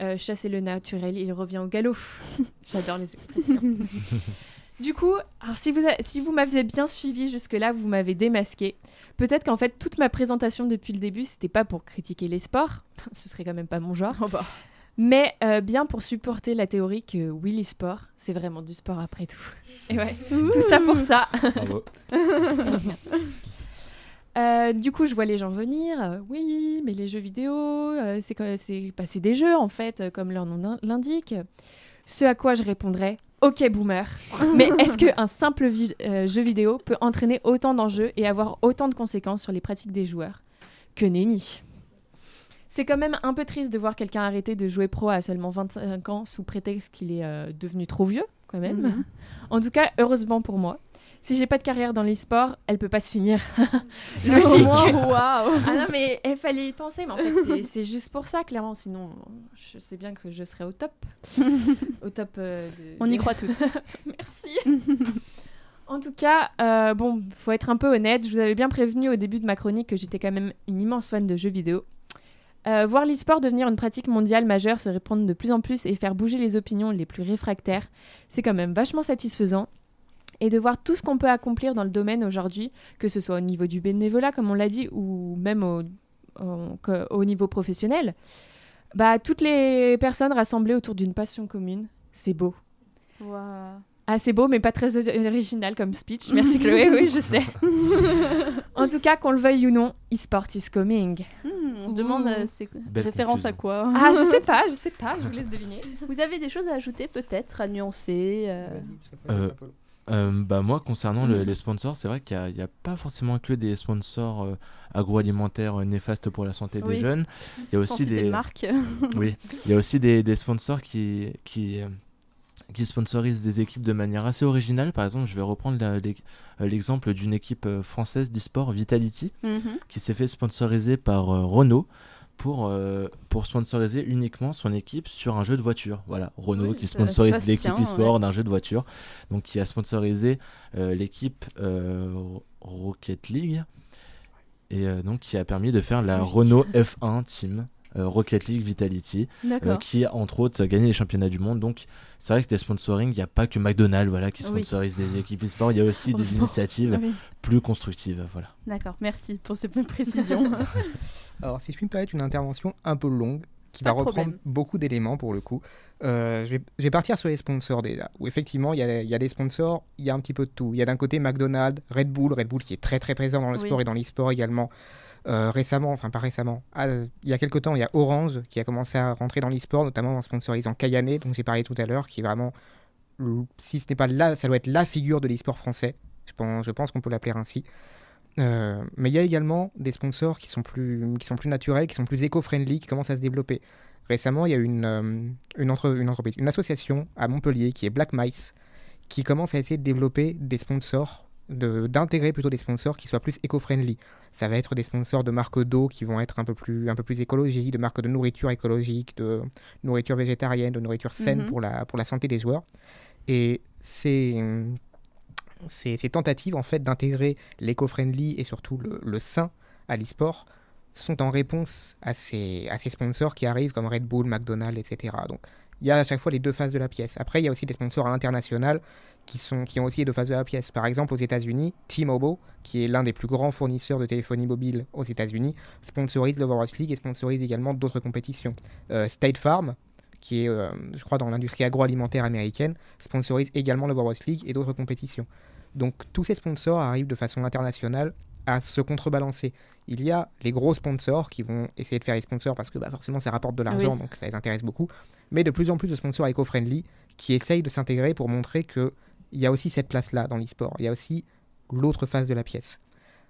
Euh, chasser le naturel, il revient au galop. J'adore les expressions. du coup, alors si vous, a- si vous m'avez bien suivi jusque-là, vous m'avez démasqué. Peut-être qu'en fait, toute ma présentation depuis le début, c'était pas pour critiquer les sports, ce serait quand même pas mon genre, Oh bah. Mais euh, bien pour supporter la théorie que oui, l'e-sport, c'est vraiment du sport après tout. Et ouais, tout ça pour ça. Bravo. Merci, merci. Euh, du coup, je vois les gens venir. euh, oui, mais les jeux vidéo, euh, c'est bah, c'est des jeux en fait, euh, comme leur nom l'in- l'indique. Ce à quoi je répondrais Ok, boomer. mais est-ce qu'un simple vi- euh, jeu vidéo peut entraîner autant d'enjeux et avoir autant de conséquences sur les pratiques des joueurs? Que nenni. C'est quand même un peu triste de voir quelqu'un arrêter de jouer pro à seulement 25 ans sous prétexte qu'il est euh, devenu trop vieux, quand même. Mhm. En tout cas, heureusement pour moi. Si j'ai pas de carrière dans l'e-sport, elle peut pas se finir. Logique. moins, waouh. ah non, mais il fallait y penser. Mais en fait, c'est- juste pour ça, clairement. Sinon, je sais bien que je serais au top. au top euh, de- On y croit tous. Merci. en tout cas, euh, bon, faut être un peu honnête. Je vous avais bien prévenu au début de ma chronique que j'étais quand même une immense fan de jeux vidéo. Euh, voir l'e-sport devenir une pratique mondiale majeure, se répandre de plus en plus et faire bouger les opinions les plus réfractaires, c'est quand même vachement satisfaisant. Et de voir tout ce qu'on peut accomplir dans le domaine aujourd'hui, que ce soit au niveau du bénévolat, comme on l'a dit, ou même au, niveau professionnel, bah, toutes les personnes rassemblées autour d'une passion commune, c'est beau. Waouh. Ah, c'est beau, mais pas très original comme speech. Merci Chloé, oui, je sais. en tout cas, qu'on le veuille ou non, e-sport is coming. Hmm, on se demande, euh, c'est référence à quoi Ah, je sais pas, je sais pas, je vous laisse deviner. Vous avez des choses à ajouter peut-être, à nuancer euh, Vas-y, parce que Euh, Euh, bah moi concernant le- Mhm. les sponsors, c'est vrai qu'il n'y a, pas forcément que des sponsors euh, agroalimentaires euh, néfastes pour la santé Oui. des jeunes. Il y a aussi des de marque. oui, il y a aussi des, des sponsors qui qui euh, qui sponsorisent des équipes de manière assez originale. Par exemple, je vais reprendre euh, l'exemple d'une équipe euh, française d'e-sport, Vitality, Mhm. qui s'est fait sponsoriser par euh, Renault pour, euh, pour sponsoriser uniquement son équipe sur un jeu de voiture. Voilà, Renault Oui, qui sponsorise l'équipe e-sport d'un jeu de voiture. Donc qui a sponsorisé euh, l'équipe Rocket League et donc qui a permis de faire la. Renault F1 Team. Euh, Rocket League Vitality, euh, qui entre autres a gagné les championnats du monde. Donc c'est vrai que des sponsoring, il n'y a pas que McDonald's voilà, qui Oui. sponsorise des équipes e-sport, il y a aussi des initiatives oui. plus constructives. Voilà. D'accord, merci pour ces précisions. Alors, si je puis me permettre une intervention un peu longue, qui Pas va reprendre problème. beaucoup d'éléments pour le coup, euh, je, vais, je vais partir sur les sponsors déjà. Où effectivement, il y a, il y a des sponsors, il y a un petit peu de tout. Il y a d'un côté McDonald's, Red Bull, Red Bull qui est très très présent dans le Oui. sport et dans l'e-sport également. Euh, récemment, enfin pas récemment, ah, il y a quelques temps, il y a Orange qui a commencé à rentrer dans l'e-sport, notamment en sponsorisant Kayane, dont j'ai parlé tout à l'heure, qui est vraiment, si ce n'est pas là, ça doit être la figure de l'e-sport français. Je pense, je pense qu'on peut l'appeler ainsi. Euh, mais il y a également des sponsors qui sont plus, qui sont plus naturels, qui sont plus éco-friendly, qui commencent à se développer. Récemment, il y a une, euh, une, entre- une entreprise, une association à Montpellier qui est Black Mice, qui commence à essayer de développer des sponsors, de- d'intégrer plutôt des sponsors qui soient plus éco-friendly. Ça va être des sponsors de marques d'eau qui vont être un peu plus, un peu plus écologiques, de marques de nourriture écologique, de nourriture végétarienne, de nourriture saine Mhm. pour, la, pour la santé des joueurs. Et ces, ces tentatives en fait d'intégrer l'éco-friendly et surtout le, le sain à l'e-sport sont en réponse à ces, à ces sponsors qui arrivent comme Red Bull, McDonald's, etc. Donc il y a à chaque fois les deux faces de la pièce. Après, il y a aussi des sponsors à l'international qui, qui ont aussi les deux faces de la pièce. Par exemple, aux États-Unis, T-Mobile, qui est l'un des plus grands fournisseurs de téléphonie mobile aux États-Unis, sponsorise l'Overwatch League et sponsorise également d'autres compétitions. Euh, State Farm, qui est, euh, je crois, dans l'industrie agroalimentaire américaine, sponsorise également l'Overwatch League et d'autres compétitions. Donc tous ces sponsors arrivent de façon internationale à se contrebalancer. Il y a les gros sponsors qui vont essayer de faire les sponsors parce que bah, forcément ça rapporte de l'argent, Oui. donc ça les intéresse beaucoup. Mais de plus en plus de sponsors éco-friendly qui essayent de s'intégrer pour montrer qu'il y a aussi cette place-là dans l'e-sport. Il y a aussi l'autre face de la pièce.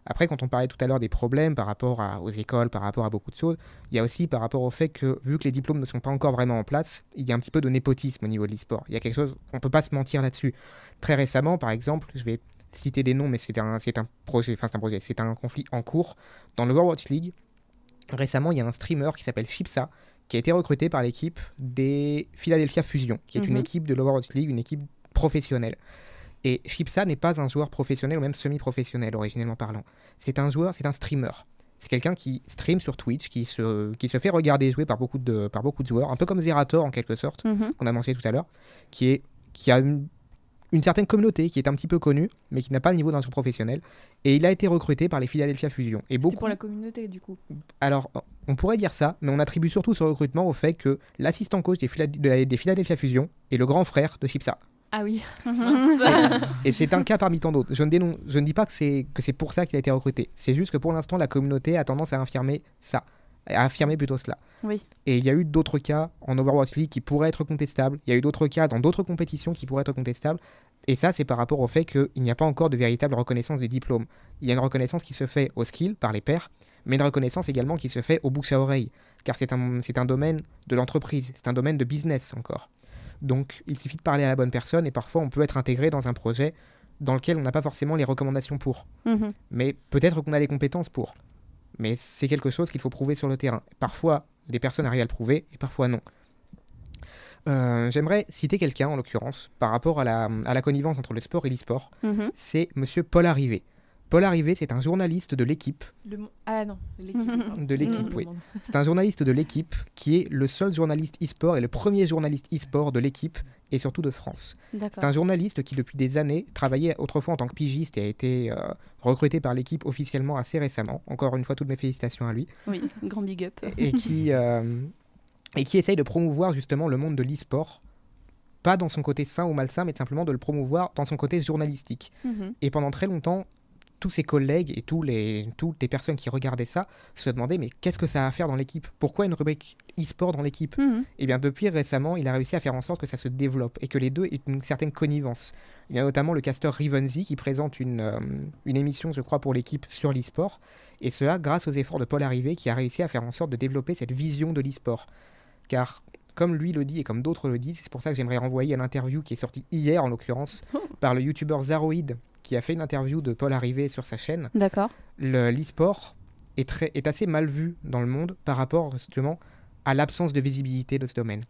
Après, quand on parlait tout à l'heure des problèmes par rapport à- aux écoles, par rapport à beaucoup de choses, il y a aussi par rapport au fait que, vu que les diplômes ne sont pas encore vraiment en place, il y a un petit peu de népotisme au niveau de l'e-sport. Il y a quelque chose, on ne peut pas se mentir là-dessus. Très récemment, par exemple, je vais citer des noms, mais c'est un, un projet, enfin c'est un projet, c'est un conflit en cours. Dans l'Overwatch League, récemment, il y a un streamer qui s'appelle Chipsa, qui a été recruté par l'équipe des Philadelphia Fusion, qui est une Mhm. équipe de l'Overwatch League, une équipe professionnelle. Et Chipsa n'est pas un joueur professionnel ou même semi-professionnel, originellement parlant. C'est un joueur, c'est un streamer. C'est quelqu'un qui stream sur Twitch, qui se, qui se fait regarder jouer par beaucoup, de, par beaucoup de joueurs, un peu comme Zerator en quelque sorte, Mhm. qu'on a mentionné tout à l'heure, qui, est, qui a une, une certaine communauté, qui est un petit peu connue, mais qui n'a pas le niveau d'un professionnel. Et il a été recruté par les Philadelphia Fusion. Et beaucoup, pour la communauté, du coup. alors, on pourrait dire ça, mais on attribue surtout ce recrutement au fait que l'assistant coach des, Phila- de la- des Philadelphia Fusion est le grand frère de Chipsa. Ah oui. Et c'est un cas parmi tant d'autres. Je je ne dis pas que c'est, que c'est pour ça qu'il a été recruté. C'est juste que pour l'instant, la communauté a tendance à affirmer ça. À affirmer plutôt cela. Oui. Et il y a eu d'autres cas en Overwatch League qui pourraient être contestables. Il y a eu d'autres cas dans d'autres compétitions qui pourraient être contestables. Et ça, c'est par rapport au fait qu'il n'y a pas encore de véritable reconnaissance des diplômes. Il y a une reconnaissance qui se fait au skill par les pairs, mais une reconnaissance également qui se fait au bouche à oreille. car c'est un, c'est un domaine de l'entreprise, c'est un domaine de business encore. Donc il suffit de parler à la bonne personne et parfois on peut être intégré dans un projet dans lequel on n'a pas forcément les recommandations pour. Mhm. Mais peut-être qu'on a les compétences pour. Mais c'est quelque chose qu'il faut prouver sur le terrain. Parfois, des personnes arrivent à le prouver et parfois non. Euh, j'aimerais citer quelqu'un, en l'occurrence, par rapport à la, à la, connivence entre le sport et l'e-sport. Mhm. C'est Monsieur Paul Arrivé. Paul Arrivé, c'est un journaliste de l'équipe. Ah non, de l'équipe, oui. C'est un journaliste de l'équipe qui est le seul journaliste e-sport et le premier journaliste e-sport de l'équipe et surtout de France. C'est un journaliste qui, depuis des années, travaillait autrefois en tant que pigiste et a été euh, recruté par l'équipe officiellement assez récemment. Encore une fois, toutes mes félicitations à lui. Oui, grand big up. Et qui, euh, et qui essaye de promouvoir justement le monde de l'e-sport pas dans son côté sain ou malsain, mais simplement de le promouvoir dans son côté journalistique. Mhm. Et pendant très longtemps, tous ses collègues et tous les, toutes les personnes qui regardaient ça se demandaient mais qu'est-ce que ça a à faire dans l'équipe? Pourquoi une rubrique e-sport dans l'équipe? Mhm. Et eh bien depuis récemment, il a réussi à faire en sorte que ça se développe et que les deux aient une certaine connivence. Il y a notamment le casteur Rivenzi qui présente une, euh, une émission, je crois, pour l'équipe sur l'e-sport. Et cela grâce aux efforts de Paul Arrivé qui a réussi à faire en sorte de développer cette vision de l'e-sport. Car comme lui le dit et comme d'autres le disent, c'est pour ça que j'aimerais renvoyer à l'interview qui est sortie hier en l'occurrence par le youtubeur Zaroid qui a fait une interview de Paul Arrivé sur sa chaîne. D'accord. L'e-sport est, très, est assez mal vu dans le monde par rapport justement à l'absence de visibilité de ce domaine.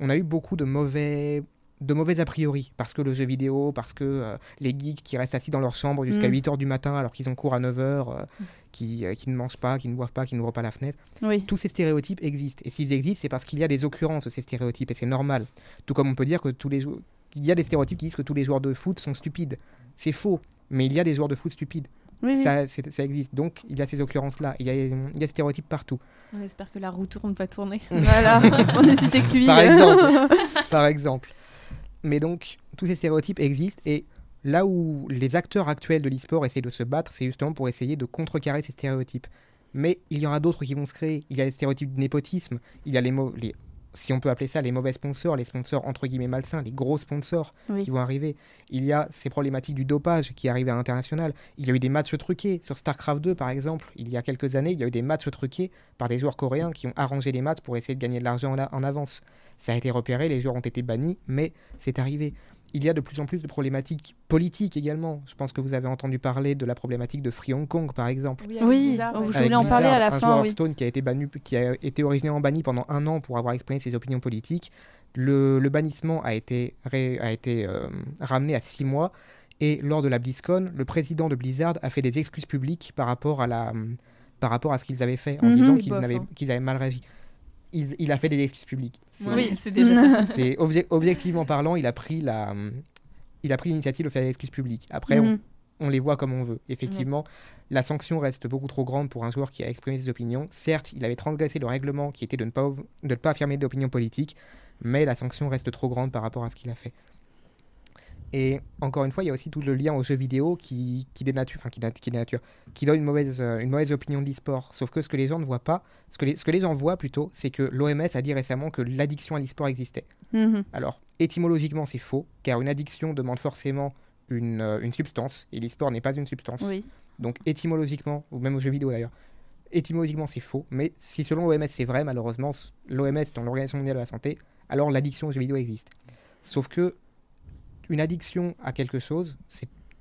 On a eu beaucoup de mauvais, de mauvais a priori, parce que le jeu vidéo, parce que euh, les geeks qui restent assis dans leur chambre jusqu'à 8h mm. du matin alors qu'ils ont cours à 9h, euh, mm. qui, euh, qui, ne mangent pas, qui ne boivent pas, qui n'ouvrent pas la fenêtre. Oui. Tous ces stéréotypes existent. Et s'ils existent, c'est parce qu'il y a des occurrences de ces stéréotypes, et c'est normal. Tout comme on peut dire que tous les. Il y a des stéréotypes qui disent que tous les joueurs de foot sont stupides. C'est faux, mais il y a des joueurs de foot stupides. ça, ça, existe. Donc, il y a ces occurrences-là. Il y a, il y a des stéréotypes partout. On espère que la roue tourne pas tourner. voilà, on cité que lui. Par exemple. Par exemple. Mais donc, tous ces stéréotypes existent et là où les acteurs actuels de l'e-sport essaient de se battre, c'est justement pour essayer de contrecarrer ces stéréotypes. Mais il y aura d'autres qui vont se créer. Il y a les stéréotypes de népotisme, il y a les, les si on peut appeler ça les mauvais sponsors, les sponsors entre guillemets malsains, les gros sponsors qui vont arriver. Il y a ces problématiques du dopage qui arrivent à l'international. Il y a eu des matchs truqués sur StarCraft 2 par exemple. Il y a quelques années, il y a eu des matchs truqués par des joueurs coréens qui ont arrangé les matchs pour essayer de gagner de l'argent en, avance. Ça a été repéré, les joueurs ont été bannis, mais c'est arrivé il y a de plus en plus de problématiques politiques également. Je pense que vous avez entendu parler de la problématique de Free Hong Kong, par exemple. Oui, je voulais en parler à la un fin. Joueur Stone qui a été banni, qui a été originellement banni pendant un an pour avoir exprimé ses opinions politiques. Le, bannissement a été, a été euh, ramené à six mois. Et lors de la BlizzCon, le président de Blizzard a fait des excuses publiques par rapport à, la, par rapport à ce qu'ils avaient fait, en mhm. disant qu'ils avaient, hein. qu'ils avaient mal réagi il, a fait des excuses publiques. Oui, c'est déjà ça. C'est objectivement parlant, il a pris la, il a pris l'initiative de faire des excuses publiques. Après, on, mhm. les voit comme on veut. Effectivement, la sanction reste beaucoup trop grande pour un joueur qui a exprimé ses opinions. Certes, il avait transgressé le règlement qui était de ne pas, de ne pas affirmer d'opinion politique, mais la sanction reste trop grande par rapport à ce qu'il a fait. Et encore une fois, il y a aussi tout le lien aux jeux vidéo qui, qui dénature, enfin qui, qui dénature, qui donne une mauvaise, euh, une mauvaise opinion de l'e-sport. Sauf que ce que les gens ne voient pas, ce que les, ce que les gens voient plutôt, c'est que l'OMS a dit récemment que l'addiction à l'e-sport existait. Mhm. Alors, étymologiquement, c'est faux, car une addiction demande forcément une, euh, une substance, et l'e-sport n'est pas une substance. Donc, étymologiquement, ou même aux jeux vidéo d'ailleurs, étymologiquement, c'est faux. Mais si selon l'OMS c'est vrai, malheureusement, l'OMS, dans l'Organisation mondiale de la santé, alors l'addiction aux jeux vidéo existe. Sauf que une addiction à quelque chose,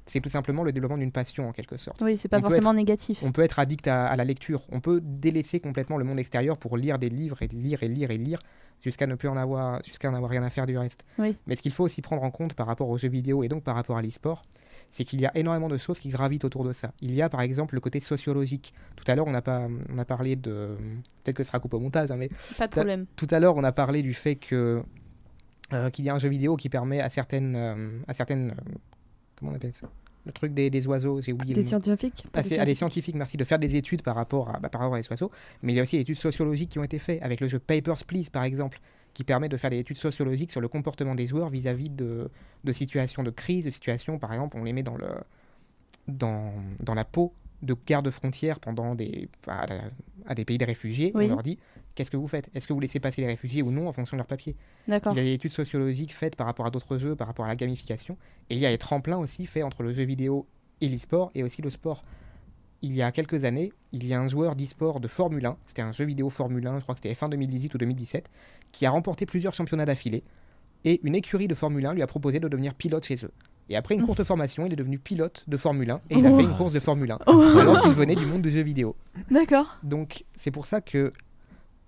c'est tout simplement le développement d'une passion en quelque sorte. Oui, c'est pas forcément négatif. On peut être addict à, la lecture, on peut délaisser complètement le monde extérieur pour lire des livres et lire et lire et lire jusqu'à ne plus en avoir, jusqu'à n'avoir rien à faire du reste. Oui. Mais ce qu'il faut aussi prendre en compte par rapport aux jeux vidéo et donc par rapport à l'e-sport, c'est qu'il y a énormément de choses qui gravitent autour de ça. Il y a par exemple le côté sociologique. Tout à l'heure, on, a pas, on a parlé de. Peut-être que ce sera coupé au montage, hein, mais. Pas de problème. Tout à l'heure, on a parlé du fait que qu'il y a un jeu vidéo qui permet à certaines, euh, à certaines euh, comment on appelle ça? Le truc des, des oiseaux, j'ai oublié. Des scientifiques ah, des, scientifiques, merci, de faire des études par rapport, à, bah, par rapport à les oiseaux. Mais il y a aussi des études sociologiques qui ont été faites, avec le jeu Papers, Please, par exemple, qui permet de faire des études sociologiques sur le comportement des joueurs vis-à-vis de, de, situations de crise, de situations, par exemple, on les met dans, le, dans, dans la peau de garde frontières pendant des, à, à, des pays de réfugiés. On leur dit qu'est-ce que vous faites? Est-ce que vous laissez passer les réfugiés ou non en fonction de leur papier? Il y a des études sociologiques faites par rapport à d'autres jeux, par rapport à la gamification. Et il y a des tremplins aussi faits entre le jeu vidéo et l'e-sport et aussi le sport. il y a quelques années, il y a un joueur d'e-sport de Formule 1, c'était un jeu vidéo Formule 1, je crois que c'était fin 2018 ou 2017, qui a remporté plusieurs championnats d'affilée. Et une écurie de Formule 1 lui a proposé de devenir pilote chez eux. Et après une courte formation, il est devenu pilote de Formule 1 et il a Oh. fait une course de Formule 1, Oh. alors qu'il venait du monde du jeu vidéo. D'accord. Donc c'est pour ça que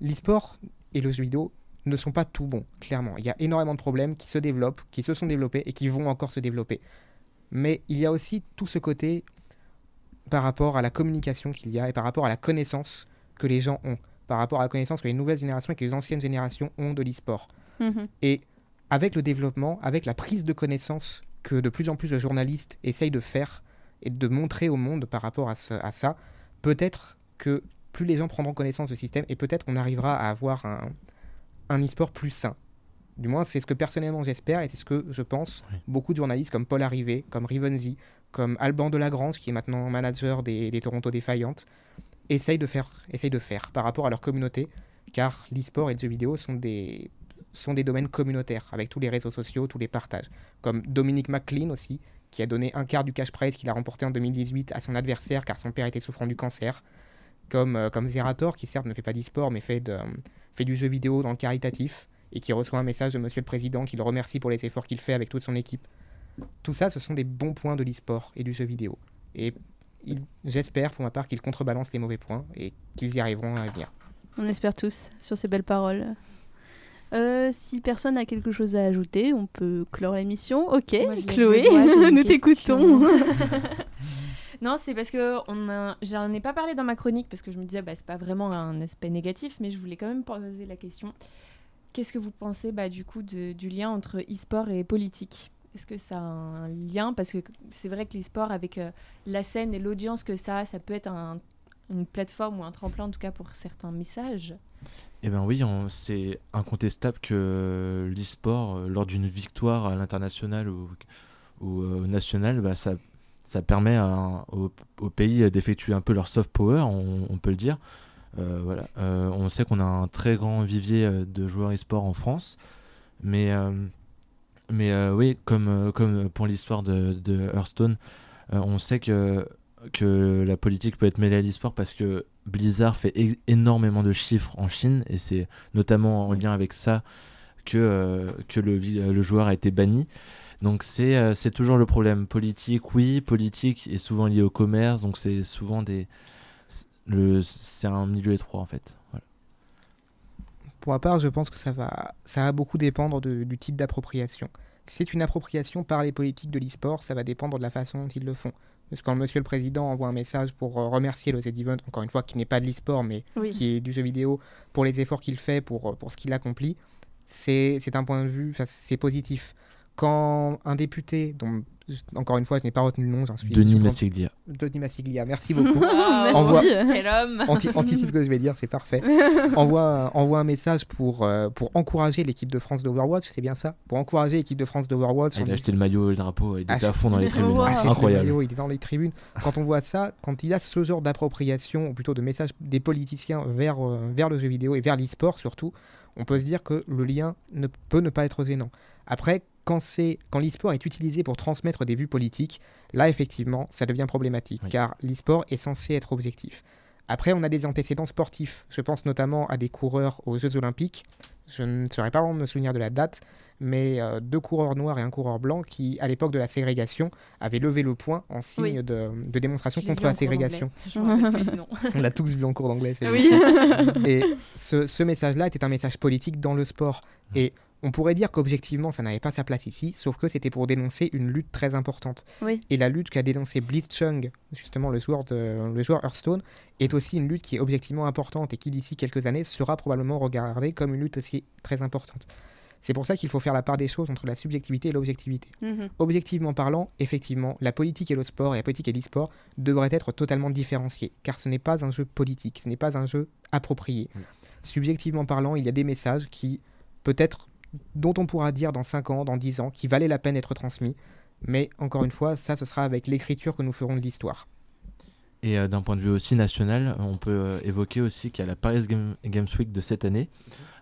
l'e-sport et le jeu vidéo ne sont pas tout bons, clairement. Il y a énormément de problèmes qui se développent, qui se sont développés et qui vont encore se développer. Mais il y a aussi tout ce côté par rapport à la communication qu'il y a et par rapport à la connaissance que les gens ont, par rapport à la connaissance que les nouvelles générations et que les anciennes générations ont de l'e-sport. Mhm. Et avec le développement, avec la prise de connaissance que de plus en plus de journalistes essayent de faire et de montrer au monde par rapport à, ce- à ça, peut-être que plus les gens prendront connaissance du système et peut-être qu'on arrivera à avoir un, un e-sport plus sain. Du moins, c'est ce que personnellement j'espère et c'est ce que je pense. Oui. Beaucoup de journalistes comme Paul Arrivé, comme Rivenzi, comme Alban Delagrange, qui est maintenant manager des, des Toronto essayent de, faire, essayent de faire par rapport à leur communauté, car l'e-sport et le jeu vidéo sont des, sont des domaines communautaires, avec tous les réseaux sociaux, tous les partages. Comme Dominique McLean aussi, qui a donné un quart du cash prize qu'il a remporté en 2018 à son adversaire, car son père était souffrant du cancer. Comme, euh, comme Zerator, qui certes ne fait pas d'e-sport, mais fait, de, fait du jeu vidéo dans le caritatif, et qui reçoit un message de Monsieur le Président qui le remercie pour les efforts qu'il fait avec toute son équipe. Tout ça, ce sont des bons points de l'e-sport et du jeu vidéo. Et j'espère pour ma part qu'ils contrebalancent les mauvais points et qu'ils y arriveront à venir. On espère tous sur ces belles paroles. Euh, si personne n'a quelque chose à ajouter, on peut clore l'émission. Ok, Moi, Chloé, nous t'écoutons. Non, c'est parce que j'en ai pas parlé dans ma chronique parce que je me disais bah c'est pas vraiment un aspect négatif, mais je voulais quand même poser la question. Qu'est-ce que vous pensez bah, du coup du lien entre e-sport et politique? Est-ce que ça a un lien? Parce que c'est vrai que l'e-sport avec euh, la scène et l'audience que ça a, ça peut être un- une plateforme ou un tremplin en tout cas pour certains messages. Eh bien oui, c'est incontestable que l'e-sport, euh, lors d'une victoire à l'international ou, ou, euh, au national, bah, ça, ça permet à- au, au pays d'effectuer un peu leur soft power, on, peut le dire. Euh, voilà. Euh, on sait qu'on a un très grand vivier euh, de joueurs e-sport en France, mais, mais oui, comme, comme pour l'histoire de, Hearthstone, on sait que, que la politique peut être mêlée à l'e-sport parce que Blizzard fait énormément de chiffres en Chine et c'est notamment en lien avec ça que, que le joueur a été banni. Donc c'est euh, c'est toujours le problème. Politique, oui, politique est souvent lié au commerce, donc c'est souvent des... c'est- un milieu étroit en fait. Voilà. Pour ma part, je pense que ça va, ça va beaucoup dépendre de- du type d'appropriation. Si c'est une appropriation par les politiques de l'e-sport, ça va dépendre de la façon dont ils le font. Parce que quand Monsieur le Président envoie un message pour euh, remercier le Z-Event, encore une fois, qui n'est pas de l'e-sport, mais Oui. qui est du jeu vidéo, pour les efforts qu'il fait, pour, euh, pour ce qu'il accomplit, c'est c'est un point de vue, c'est positif. Quand un député, dont, encore une fois, je n'ai pas retenu le nom, j'en suis... Denis Massiglia. Denis Massiglia, merci beaucoup. Merci. Envoie- Quel homme Anti- anticipe ce que je vais dire, c'est parfait. envoie, envoie un message pour, euh, pour encourager l'équipe de France d'Overwatch, c'est bien ça? Pour encourager l'équipe de France d'Overwatch. Ah, il a acheté le maillot et le drapeau, il était Achète- à fond dans les Ah, tribunes. wow. C'est achète le incroyable. maillot, il est dans les tribunes. Quand on voit ça, quand il y a ce genre d'appropriation, ou plutôt de message des politiciens vers, euh, vers le jeu vidéo et vers l'e-sport surtout, on peut se dire que le lien ne peut ne pas être gênant. Après, quand, c'est- quand l'e-sport est utilisé pour transmettre des vues politiques, là effectivement, ça devient problématique, Oui. car l'e-sport est censé être objectif. Après, on a des antécédents sportifs. Je pense notamment à des coureurs aux Jeux Olympiques. Je ne saurais pas vraiment me souvenir de la date, mais euh, deux coureurs noirs et un coureur blanc qui, à l'époque de la ségrégation, avaient levé le poing en signe Oui. de, de démonstration contre la ségrégation. On l'a tous vu en cours d'anglais. c'est Oui. et ce, ce message-là était un message politique dans le sport. Et on pourrait dire qu'objectivement, ça n'avait pas sa place ici, sauf que c'était pour dénoncer une lutte très importante. Oui. Et la lutte qu'a dénoncé Blitzchung, justement le joueur, de, le joueur Hearthstone, est aussi une lutte qui est objectivement importante et qui d'ici quelques années sera probablement regardée comme une lutte aussi très importante. C'est pour ça qu'il faut faire la part des choses entre la subjectivité et l'objectivité. Mhm. Objectivement parlant, effectivement, la politique et le sport, et la politique et l'e-sport devraient être totalement différenciés, car ce n'est pas un jeu politique, ce n'est pas un jeu approprié. Subjectivement parlant, il y a des messages qui, peut-être, dont on pourra dire dans 5 ans, dans 10 ans, qui valaient la peine d'être transmis, mais encore une fois, ça, ce sera avec l'écriture que nous ferons de l'histoire. Et d'un point de vue aussi national, on peut évoquer aussi qu'à la Paris Games Week de cette année,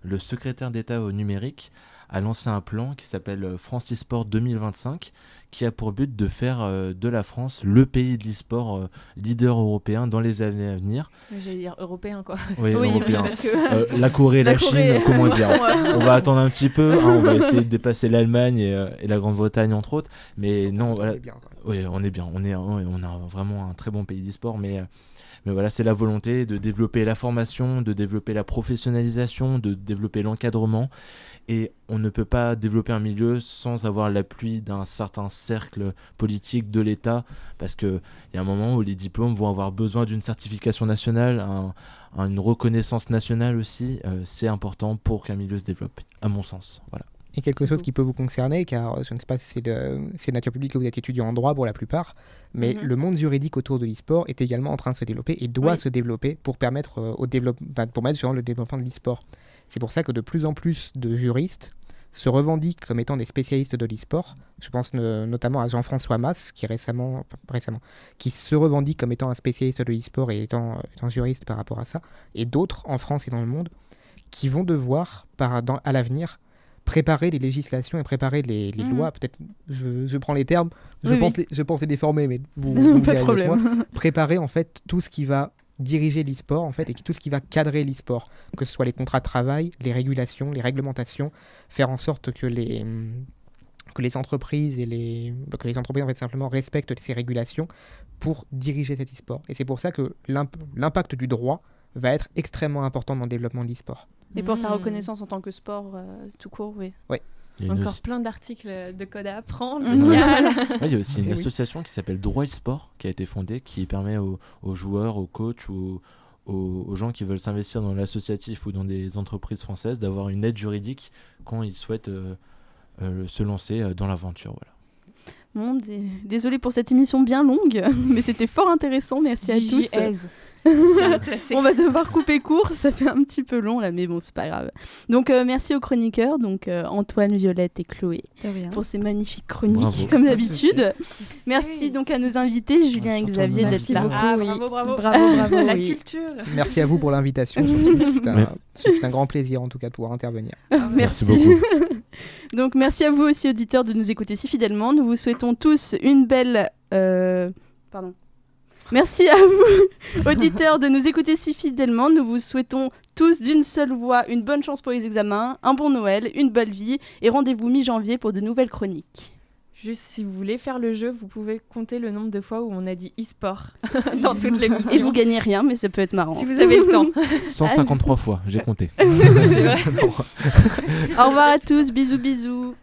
le secrétaire d'État au numérique a lancé un plan qui s'appelle France eSport 2025 qui a pour but de faire euh, de la France le pays de l'e-sport euh, leader européen dans les années à venir. J'allais dire européen quoi. Oui, européen. Euh, la Corée, la, Chine, comment dire On va attendre un petit peu, hein, on va essayer de dépasser l'Allemagne et, la Grande-Bretagne entre autres, mais non, voilà. oui, on est bien, on est, on a vraiment un très bon pays d'e-sport, mais mais voilà, c'est la volonté de développer la formation, de développer la professionnalisation, de développer l'encadrement et on ne peut pas développer un milieu sans avoir l'appui d'un certain cercle politique de l'État, parce qu'il y a un moment où les diplômes vont avoir besoin d'une certification nationale, une reconnaissance nationale aussi. Euh, c'est important pour qu'un milieu se développe, à mon sens. Voilà. Et quelque chose qui peut vous concerner, car je ne sais pas si c'est de, nature publique que vous êtes étudiant en droit pour la plupart, mais mhm. le monde juridique autour de l'e-sport est également en train de se développer et doit se développer pour permettre euh, au développement, pour mettre le développement de l'e-sport. C'est pour ça que de plus en plus de juristes se revendiquent comme étant des spécialistes de l'e-sport. Je pense notamment à Jean-François Mass, qui récemment, récemment, qui se revendique comme étant un spécialiste de l'e-sport et étant, étant, juriste par rapport à ça, et d'autres en France et dans le monde, qui vont devoir, par, dans, à l'avenir, préparer les législations et préparer les, les mhm. lois. Peut-être, je, je, prends les termes, je, pense, Les, je pense les déformer, mais vous, vous pas de problème. Préparer en fait tout ce qui va diriger l'e-sport en fait et tout ce qui va cadrer l'e-sport, que ce soit les contrats de travail, les régulations, les réglementations, faire en sorte que les que les entreprises et les que les entreprises en fait simplement respectent ces régulations pour diriger cet e-sport. Et c'est pour ça que l'impact du droit va être extrêmement important dans le développement de l'e-sport. Et pour sa hmm. reconnaissance en tant que sport euh, tout court, oui. Oui. Il y a Encore plein d'articles de code à apprendre. Génial. il y a aussi une association qui s'appelle Droit e-sport qui a été fondée, qui permet aux, joueurs, aux coachs ou aux, gens qui veulent s'investir dans l'associatif ou dans des entreprises françaises d'avoir une aide juridique quand ils souhaitent euh, euh, se lancer euh, dans l'aventure. Voilà. Bon, désolé pour cette émission bien longue, mais c'était fort intéressant. Merci à tous. on va devoir couper court, ça fait un petit peu long là, mais bon, c'est pas grave. Donc euh, merci aux chroniqueurs, donc euh, Antoine, Violette et Chloé, pour ces magnifiques chroniques comme d'habitude. Merci donc à nos invités, Julien et Xavier d'être là. Ah, bravo, bravo, bravo, bravo, la culture. Merci à vous pour l'invitation. C'est un, grand plaisir en tout cas de pouvoir intervenir. Ah, merci. beaucoup. donc merci à vous aussi auditeurs de nous écouter si fidèlement. Nous vous souhaitons tous une belle. Euh, pardon. Merci à vous, auditeurs, de nous écouter si fidèlement. Nous vous souhaitons tous d'une seule voix une bonne chance pour les examens, un bon Noël, une belle vie et rendez-vous mi-janvier pour de nouvelles chroniques. Juste si vous voulez faire le jeu, vous pouvez compter le nombre de fois où on a dit e-sport dans toutes les Et vous gagnez rien, mais ça peut être marrant. Si vous avez le temps. 153 fois, j'ai compté. Au revoir à tous, bisous bisous.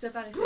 Ça paraissait